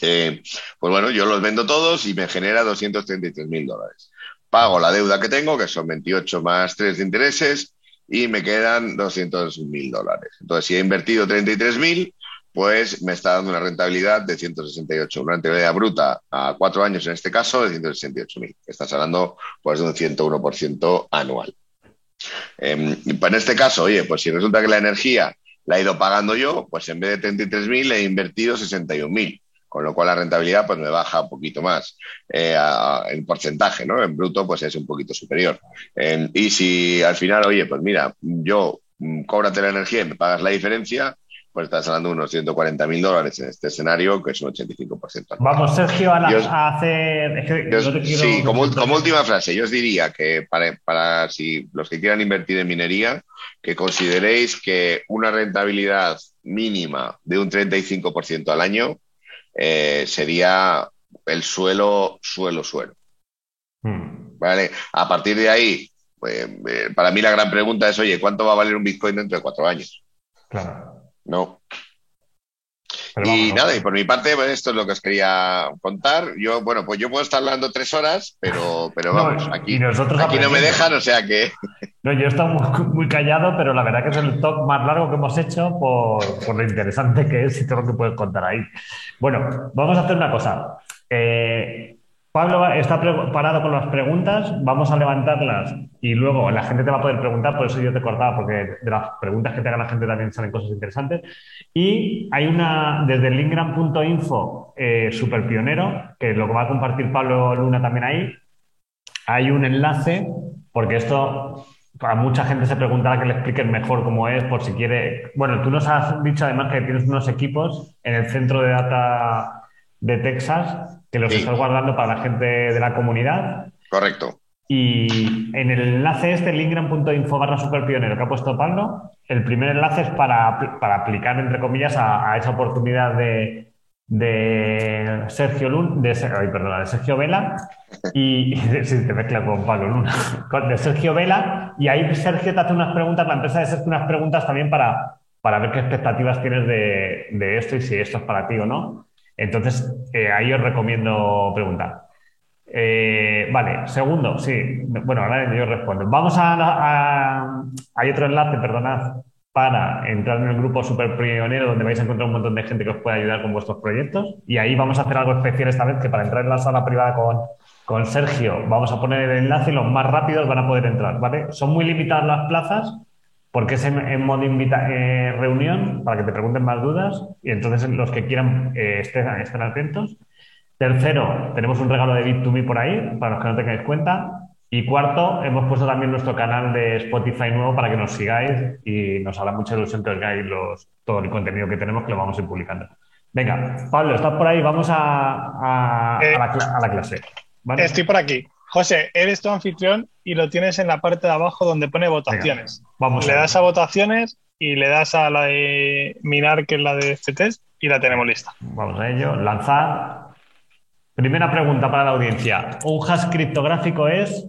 Eh, pues bueno, yo los vendo todos y me genera 233.000 dólares. Pago la deuda que tengo, que son 28 más 3 de intereses, y me quedan 200 mil dólares. Entonces, si he invertido 33 mil, pues me está dando una rentabilidad de 168, una rentabilidad bruta a cuatro años en este caso de 168 mil. Estás hablando pues de un 101% anual. Eh, en este caso, oye, pues si resulta que la energía la he ido pagando yo, pues en vez de 33 mil he invertido 61 mil con lo cual la rentabilidad pues me baja un poquito más eh, en porcentaje, ¿no? En bruto pues es un poquito superior. Eh, y si al final, oye, pues mira, yo mm, cóbrate la energía y me pagas la diferencia, pues estás hablando de unos 140 mil dólares en este escenario, que es un 85%. Vamos, Sergio, a, la, yo, a hacer... Es que yo, no quiero... Sí, como, como, última frase, yo os diría que para, para si los que quieran invertir en minería, que consideréis que una rentabilidad mínima de un 35% al año eh, sería el suelo, suelo, suelo. Hmm. ¿Vale? A partir de ahí, pues, para mí la gran pregunta es, oye, ¿cuánto va a valer un Bitcoin dentro de cuatro años? Claro. No. Pero y vamos, nada, y por mi parte, pues esto es lo que os quería contar. Yo, bueno, pues yo puedo estar hablando tres horas, pero, pero vamos, No, aquí, y nosotros aquí no me dejan, o sea que. No, yo he estado muy, muy callado, pero la verdad que es el talk más largo que hemos hecho por, por lo interesante que es y todo lo que puedes contar ahí. Bueno, vamos a hacer una cosa. Eh, Pablo está preparado con las preguntas, vamos a levantarlas y luego la gente te va a poder preguntar, por eso yo te cortaba, porque de las preguntas que te haga la gente también salen cosas interesantes. Y hay una, desde lingram.info, eh, super pionero, que lo va a compartir Pablo Luna también ahí, hay un enlace, porque esto a mucha gente se preguntará que le expliquen mejor cómo es, por si quiere. Bueno, tú nos has dicho además que tienes unos equipos en el centro de data de Texas que los Sí. estás guardando para la gente de la comunidad. Correcto. Y en el enlace este, lingram.info barra superpionero que ha puesto Pablo, el primer enlace es para, para aplicar, entre comillas, a, a esa oportunidad de, de Sergio Lun, de, Ser- ay, perdona, de Sergio Vela y, y de- sí, te mezcla con Pablo Luna, con- de Sergio Vela, y ahí Sergio te hace unas preguntas, la empresa de Sergio unas preguntas también para, para ver qué expectativas tienes de, de esto y si esto es para ti o no. Entonces, eh, ahí os recomiendo preguntar. Eh, vale, segundo, sí. Bueno, ahora yo respondo. Vamos a, a- Hay otro enlace, perdonad, para entrar en el grupo Super Pionero, donde vais a encontrar un montón de gente que os puede ayudar con vuestros proyectos. Y ahí vamos a hacer algo especial esta vez, que para entrar en la sala privada con, con Sergio, vamos a poner el enlace y los más rápidos van a poder entrar, ¿vale? Son muy limitadas las plazas, porque es en, modo invita- eh, reunión, para que te pregunten más dudas, y entonces los que quieran eh, estén, estén atentos. Tercero, tenemos un regalo de Bit2Me por ahí, para los que no tengáis cuenta. Y cuarto, hemos puesto también nuestro canal de Spotify nuevo para que nos sigáis y nos hará mucha ilusión que os todo el contenido que tenemos que lo vamos a ir publicando. Venga, Pablo, estás por ahí, vamos a, la, clase. Estoy por aquí. José, eres tu anfitrión y lo tienes en la parte de abajo donde pone votaciones. Vamos Le a das a votaciones y le das a la de minar, que es la de este test, y la tenemos lista. Vamos a ello. Lanzar. Primera pregunta para la audiencia. ¿Un hash criptográfico es?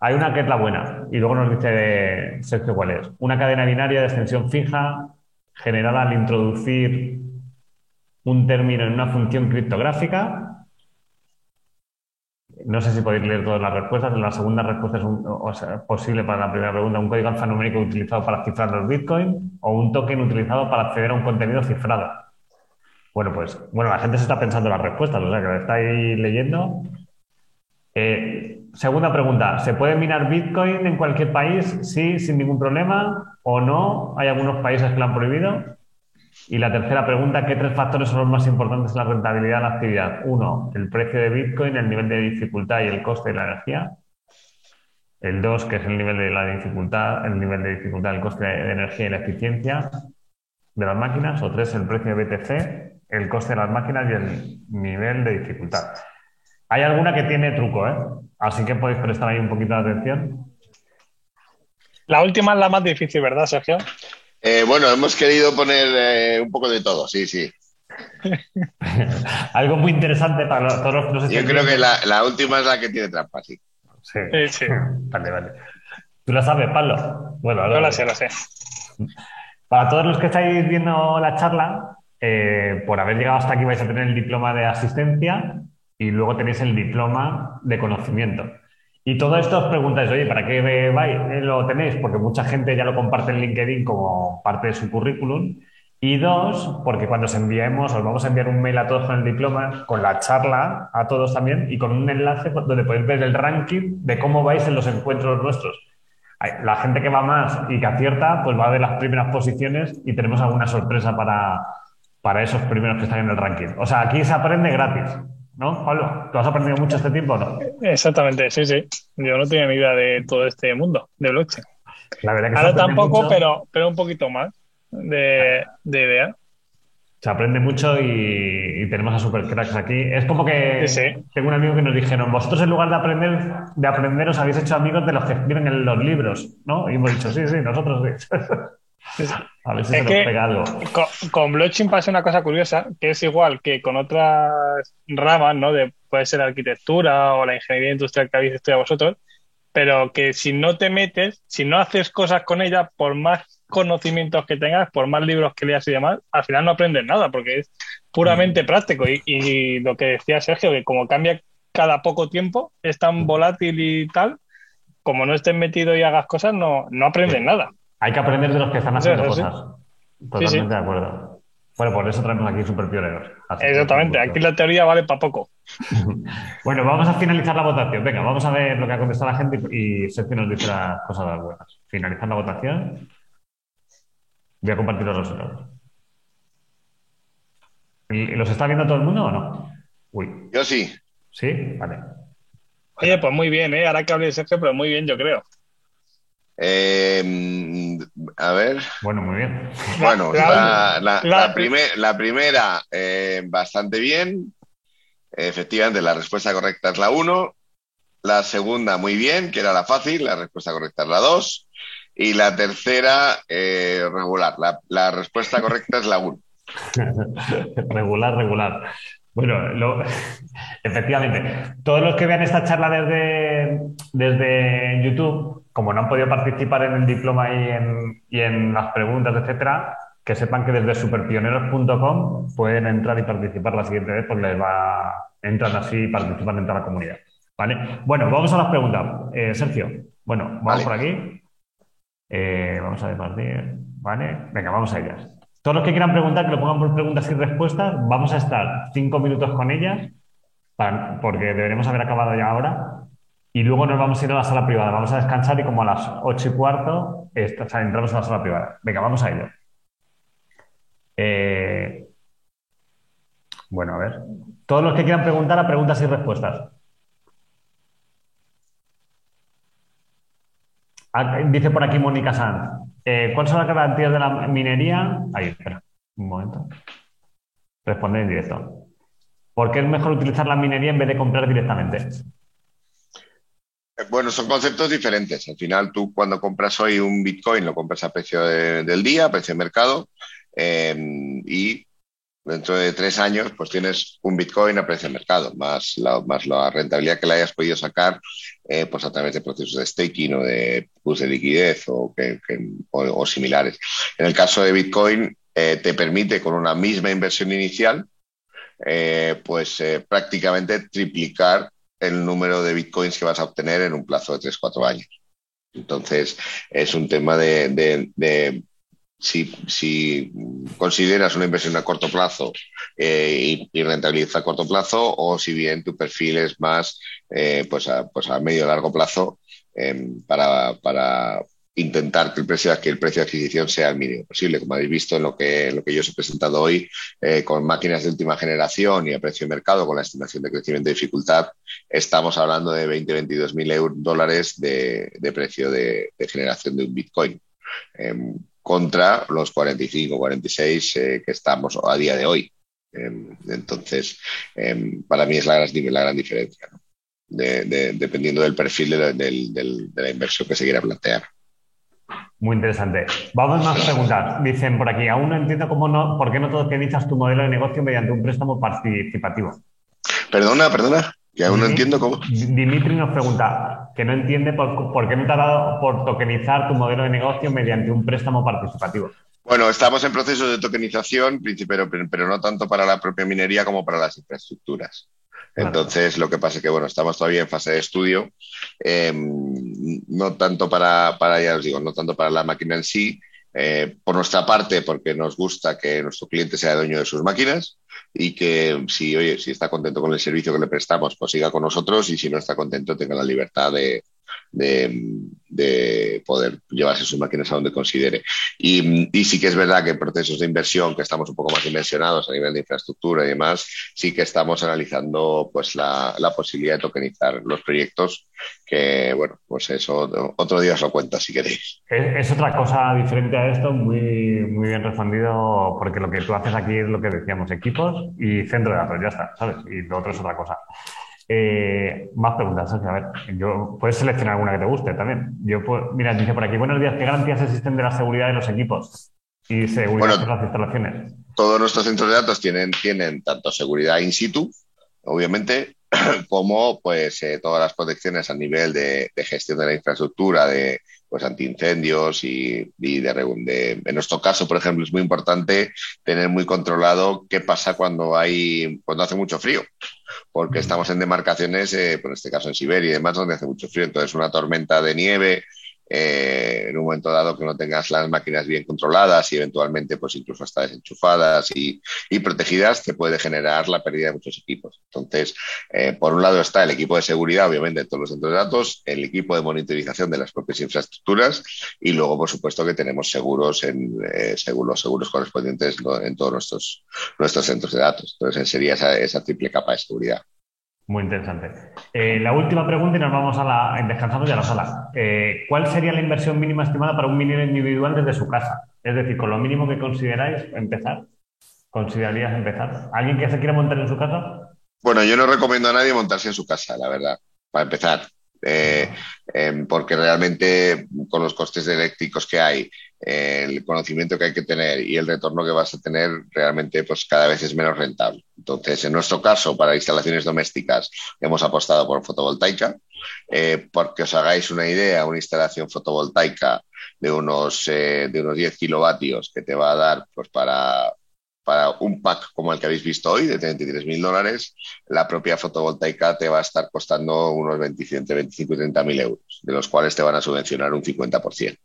Hay una que es la buena y luego nos dice Sergio cuál es. Una cadena binaria de extensión fija generada al introducir un término en una función criptográfica. No sé si podéis leer todas las respuestas. La segunda respuesta es posible para la primera pregunta, un código alfanumérico utilizado para cifrar los bitcoins o un token utilizado para acceder a un contenido cifrado. Bueno, pues, bueno, la gente se está pensando las respuestas, o sea, que lo estáis leyendo. Eh, segunda pregunta, ¿se puede minar Bitcoin en cualquier país? Sí, sin ningún problema, o no. Hay algunos países que lo han prohibido. Y la tercera pregunta, ¿qué tres factores son los más importantes en la rentabilidad de la actividad? Uno, el precio de Bitcoin, el nivel de dificultad y el coste de la energía. El dos, que es el nivel de la dificultad, el nivel de dificultad, el coste de energía y la eficiencia de las máquinas. O tres, el precio de BTC, el coste de las máquinas y el nivel de dificultad. Hay alguna que tiene truco, ¿eh? Así que podéis prestar ahí un poquito de atención. La última es la más difícil, ¿verdad, Sergio? Eh, bueno, hemos querido poner eh, un poco de todo, sí, sí. Algo muy interesante para los- todos los que nos Yo creo que la, la última es la que tiene trampa, sí. Sí. Sí, sí. Vale, vale. ¿Tú la sabes, Pablo? Bueno, No la sé, la sé. Para todos los que estáis viendo la charla, eh, por haber llegado hasta aquí vais a tener el diploma de asistencia y luego tenéis el diploma de conocimiento. Y todo esto os preguntáis, oye, ¿para qué vais? Eh, lo tenéis? Porque mucha gente ya lo comparte en LinkedIn como parte de su currículum. Y dos, porque cuando os enviemos, os vamos a enviar un mail a todos con el diploma, con la charla a todos también y con un enlace donde podéis ver el ranking de cómo vais en los encuentros nuestros. La gente que va más y que acierta, pues va de las primeras posiciones y tenemos alguna sorpresa para, para esos primeros que están en el ranking. O sea, aquí se aprende gratis, ¿no, Pablo? ¿Tú has aprendido mucho este tiempo no? Exactamente, sí, sí. Yo no tenía ni idea de todo este mundo de blockchain. La verdad que Ahora tampoco, mucho, pero, pero un poquito más de, de idea. Se aprende mucho y, y tenemos a supercracks aquí. Es como que Sí, sí. tengo un amigo que nos dijeron, vosotros en lugar de aprender, de aprender os habéis hecho amigos de los que escriben en los libros, ¿no? Y hemos dicho, sí, sí, nosotros sí. A si Es se nos pega algo. Con, con blockchain pasa una cosa curiosa, que es igual que con otras ramas, ¿no? De, puede ser la arquitectura o la ingeniería industrial que habéis estudiado vosotros, pero que si no te metes, si no haces cosas con ella, por más conocimientos que tengas, por más libros que leas y demás, al final no aprendes nada, porque es puramente práctico. Y, y lo que decía Sergio, que como cambia cada poco tiempo, es tan volátil y tal, como no estés metido y hagas cosas, no, no aprendes nada. Hay que aprender de los que están haciendo Sí, sí, sí. cosas. Totalmente Sí, sí. de acuerdo. Bueno, por eso traemos aquí super pioneros. Exactamente, aquí la teoría vale para poco. Bueno, vamos a finalizar la votación. Venga, vamos a ver lo que ha contestado la gente y, y Sergio nos dice las cosas buenas. Finalizar la votación. Voy a compartir los resultados. ¿Y los está viendo todo el mundo o no? Uy, Yo sí. ¿sí? Vale. Oye, pues muy bien, ¿eh? Ahora que hablé de Sergio, pero muy bien, yo creo. Eh, a ver. Bueno, muy bien. Bueno, La- la, la- la- la primer- la primera, eh, bastante bien. Efectivamente, la respuesta correcta es la 1. La segunda, muy bien, que era la fácil. La respuesta correcta es la 2. Y la tercera, eh, regular. La, la respuesta correcta es la 1. regular, regular. Bueno, lo- efectivamente, todos los que vean esta charla desde, desde YouTube, como no han podido participar en el diploma y en, y en las preguntas, etcétera, que sepan que desde superpioneros.com pueden entrar y participar la siguiente vez, pues les va, entran así y participan en toda la comunidad. ¿Vale? Bueno, vamos a las preguntas. Eh, Sergio, bueno, vamos Vale. por aquí. Eh, vamos a departir. ¿Vale? Venga, vamos a ellas. Todos los que quieran preguntar, que lo pongan por preguntas y respuestas, vamos a estar cinco minutos con ellas, porque deberemos haber acabado ya ahora, y luego nos vamos a ir a la sala privada. Vamos a descansar y como a las ocho y cuarto entramos a la sala privada. Venga, vamos a ello. Eh, bueno, a ver. Todos los que quieran preguntar a preguntas y respuestas. Ah, Dice por aquí Mónica Sanz. Eh, ¿cuáles son las garantías de la minería? Ahí, espera, un momento. responder en directo. ¿Por qué es mejor utilizar la minería en vez de comprar directamente? Eh, bueno, son conceptos diferentes. Al final, tú cuando compras hoy un Bitcoin lo compras a precio del día, a precio de mercado, eh, y dentro de tres años, pues tienes un Bitcoin a precio de mercado, más la, más la rentabilidad que le hayas podido sacar eh, pues a través de procesos de staking o de pools de liquidez o, similares. En el caso de Bitcoin, te permite con una misma inversión inicial, pues prácticamente triplicar el número de bitcoins que vas a obtener en un plazo de 3-4 años. Entonces, es un tema de, si, consideras una inversión a corto plazo eh, y, rentabiliza a corto plazo o si bien tu perfil es más eh, pues, a, pues a medio largo plazo eh, para, intentar que el precio, que el precio de adquisición sea el mínimo posible. Como habéis visto en lo que, lo que yo os he presentado hoy, eh, con máquinas de última generación y a precio de mercado, con la estimación de crecimiento de dificultad, estamos hablando de 20, 22 mil dólares de, precio de, generación de un Bitcoin. Contra los 45, 46 eh, que estamos a día de hoy. Em, entonces, em, para mí es la gran, la gran diferencia, dependiendo del perfil de la inversión que se quiera plantear. Muy interesante. Vamos a más preguntas. Dicen por aquí, aún no entiendo cómo no, por qué no tokenizas tu modelo de negocio mediante un préstamo participativo. Perdona, perdona, que aún no entiendo cómo. Dimitri nos pregunta que no entiende por, qué no te ha dado por tokenizar tu modelo de negocio mediante un préstamo participativo. Bueno, estamos en proceso de tokenización, pero, pero no tanto para la propia minería como para las infraestructuras. Entonces, lo que pasa es que, bueno, estamos todavía en fase de estudio, em, no tanto para, para, ya os digo, no tanto para la máquina en sí, eh, por nuestra parte, porque nos gusta que nuestro cliente sea dueño de sus máquinas y que si, oye, si está contento con el servicio que le prestamos, pues siga con nosotros y si no está contento, tenga la libertad de, de, poder llevarse sus máquinas a donde considere. Y, sí que es verdad que procesos de inversión, que estamos un poco más dimensionados a nivel de infraestructura y demás, sí que estamos analizando pues la, posibilidad de tokenizar los proyectos, que bueno, pues eso otro día os lo cuento si queréis. Es, otra cosa diferente a esto, muy, muy bien respondido, porque lo que tú haces aquí es lo que decíamos, equipos y centro de datos, ya está, ¿sabes? Y lo otro es otra cosa. Eh, más preguntas, A ver, yo, puedes seleccionar alguna que te guste también. Yo, mira, dice por aquí, buenos días, ¿qué garantías existen de la seguridad de los equipos y seguridad de las instalaciones? Todos nuestros centros de datos tienen, tienen tanto seguridad in situ, obviamente, como pues eh, todas las protecciones a nivel de, gestión de la infraestructura, de pues antiincendios y, y de, de, en nuestro caso, por ejemplo, es muy importante tener muy controlado qué pasa cuando hay cuando hace mucho frío porque estamos en demarcaciones, eh, por este caso en Siberia y demás, donde hace mucho frío. Entonces, una tormenta de nieve, eh, en un momento dado que no tengas las máquinas bien controladas y eventualmente pues incluso hasta desenchufadas y, protegidas, te puede generar la pérdida de muchos equipos. Entonces, eh, por un lado está el equipo de seguridad, obviamente, de todos los centros de datos, el equipo de monitorización de las propias infraestructuras y luego, por supuesto, que tenemos seguros en eh, seguros, seguros correspondientes en todos nuestros, nuestros centros de datos. Entonces, sería esa, esa triple capa de seguridad. Muy interesante. Eh, la última pregunta y nos vamos a la, descansamos ya a la sala. Eh, ¿Cuál sería la inversión mínima estimada para un minero individual desde su casa? Es decir, con lo mínimo que consideráis empezar. ¿Considerarías empezar? ¿Alguien que se quiera montar en su casa? Bueno, yo no recomiendo a nadie montarse en su casa, la verdad, para empezar. Eh, porque realmente con los costes eléctricos que hay, el conocimiento que hay que tener y el retorno que vas a tener realmente pues cada vez es menos rentable. Entonces, en nuestro caso, para instalaciones domésticas, hemos apostado por fotovoltaica. Eh, porque os hagáis una idea, una instalación fotovoltaica de unos, eh, de unos 10 kilovatios que te va a dar pues para para un pack como el que habéis visto hoy de 33 mil dólares, la propia fotovoltaica te va a estar costando unos 25, 25 y 30 mil euros, de los cuales te van a subvencionar un 50%.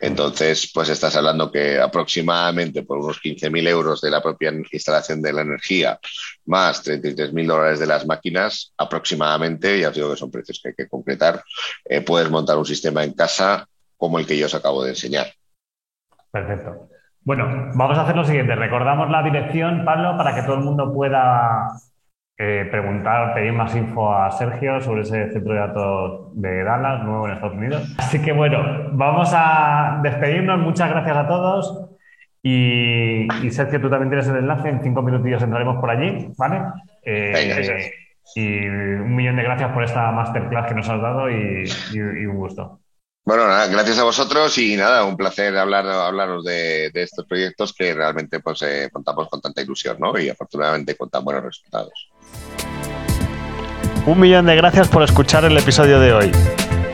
Entonces, pues estás hablando que aproximadamente por unos 15.000 euros de la propia instalación de la energía, más 33.000 dólares de las máquinas, aproximadamente, ya os digo que son precios que hay que concretar, eh, puedes montar un sistema en casa como el que yo os acabo de enseñar. Perfecto. Bueno, vamos a hacer lo siguiente. Recordamos la dirección, Pablo, para que todo el mundo pueda eh, preguntar, pedir más info a Sergio sobre ese centro de datos de Dallas, nuevo en Estados Unidos. Así que bueno, vamos a despedirnos. Muchas gracias a todos Y, y Sergio, tú también tienes el enlace, en cinco minutillos entraremos por allí, ¿vale? Eh, y un millón de gracias por esta masterclass que nos has dado y, un gusto. Bueno, nada, gracias a vosotros y nada, un placer hablar, hablaros de, estos proyectos que realmente pues, eh, contamos con tanta ilusión ¿no? y afortunadamente con tan buenos resultados. Un millón de gracias por escuchar el episodio de hoy.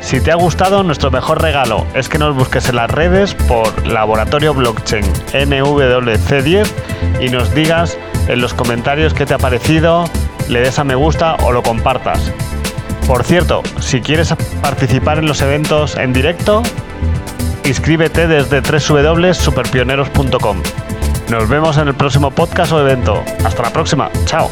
Si te ha gustado, nuestro mejor regalo es que nos busques en las redes por Laboratorio Blockchain NWC10 y nos digas en los comentarios qué te ha parecido, le des a me gusta o lo compartas. Por cierto, si quieres participar en los eventos en directo, inscríbete desde www.superpioneros.com. Nos vemos en el próximo podcast o evento. Hasta la próxima. Chao.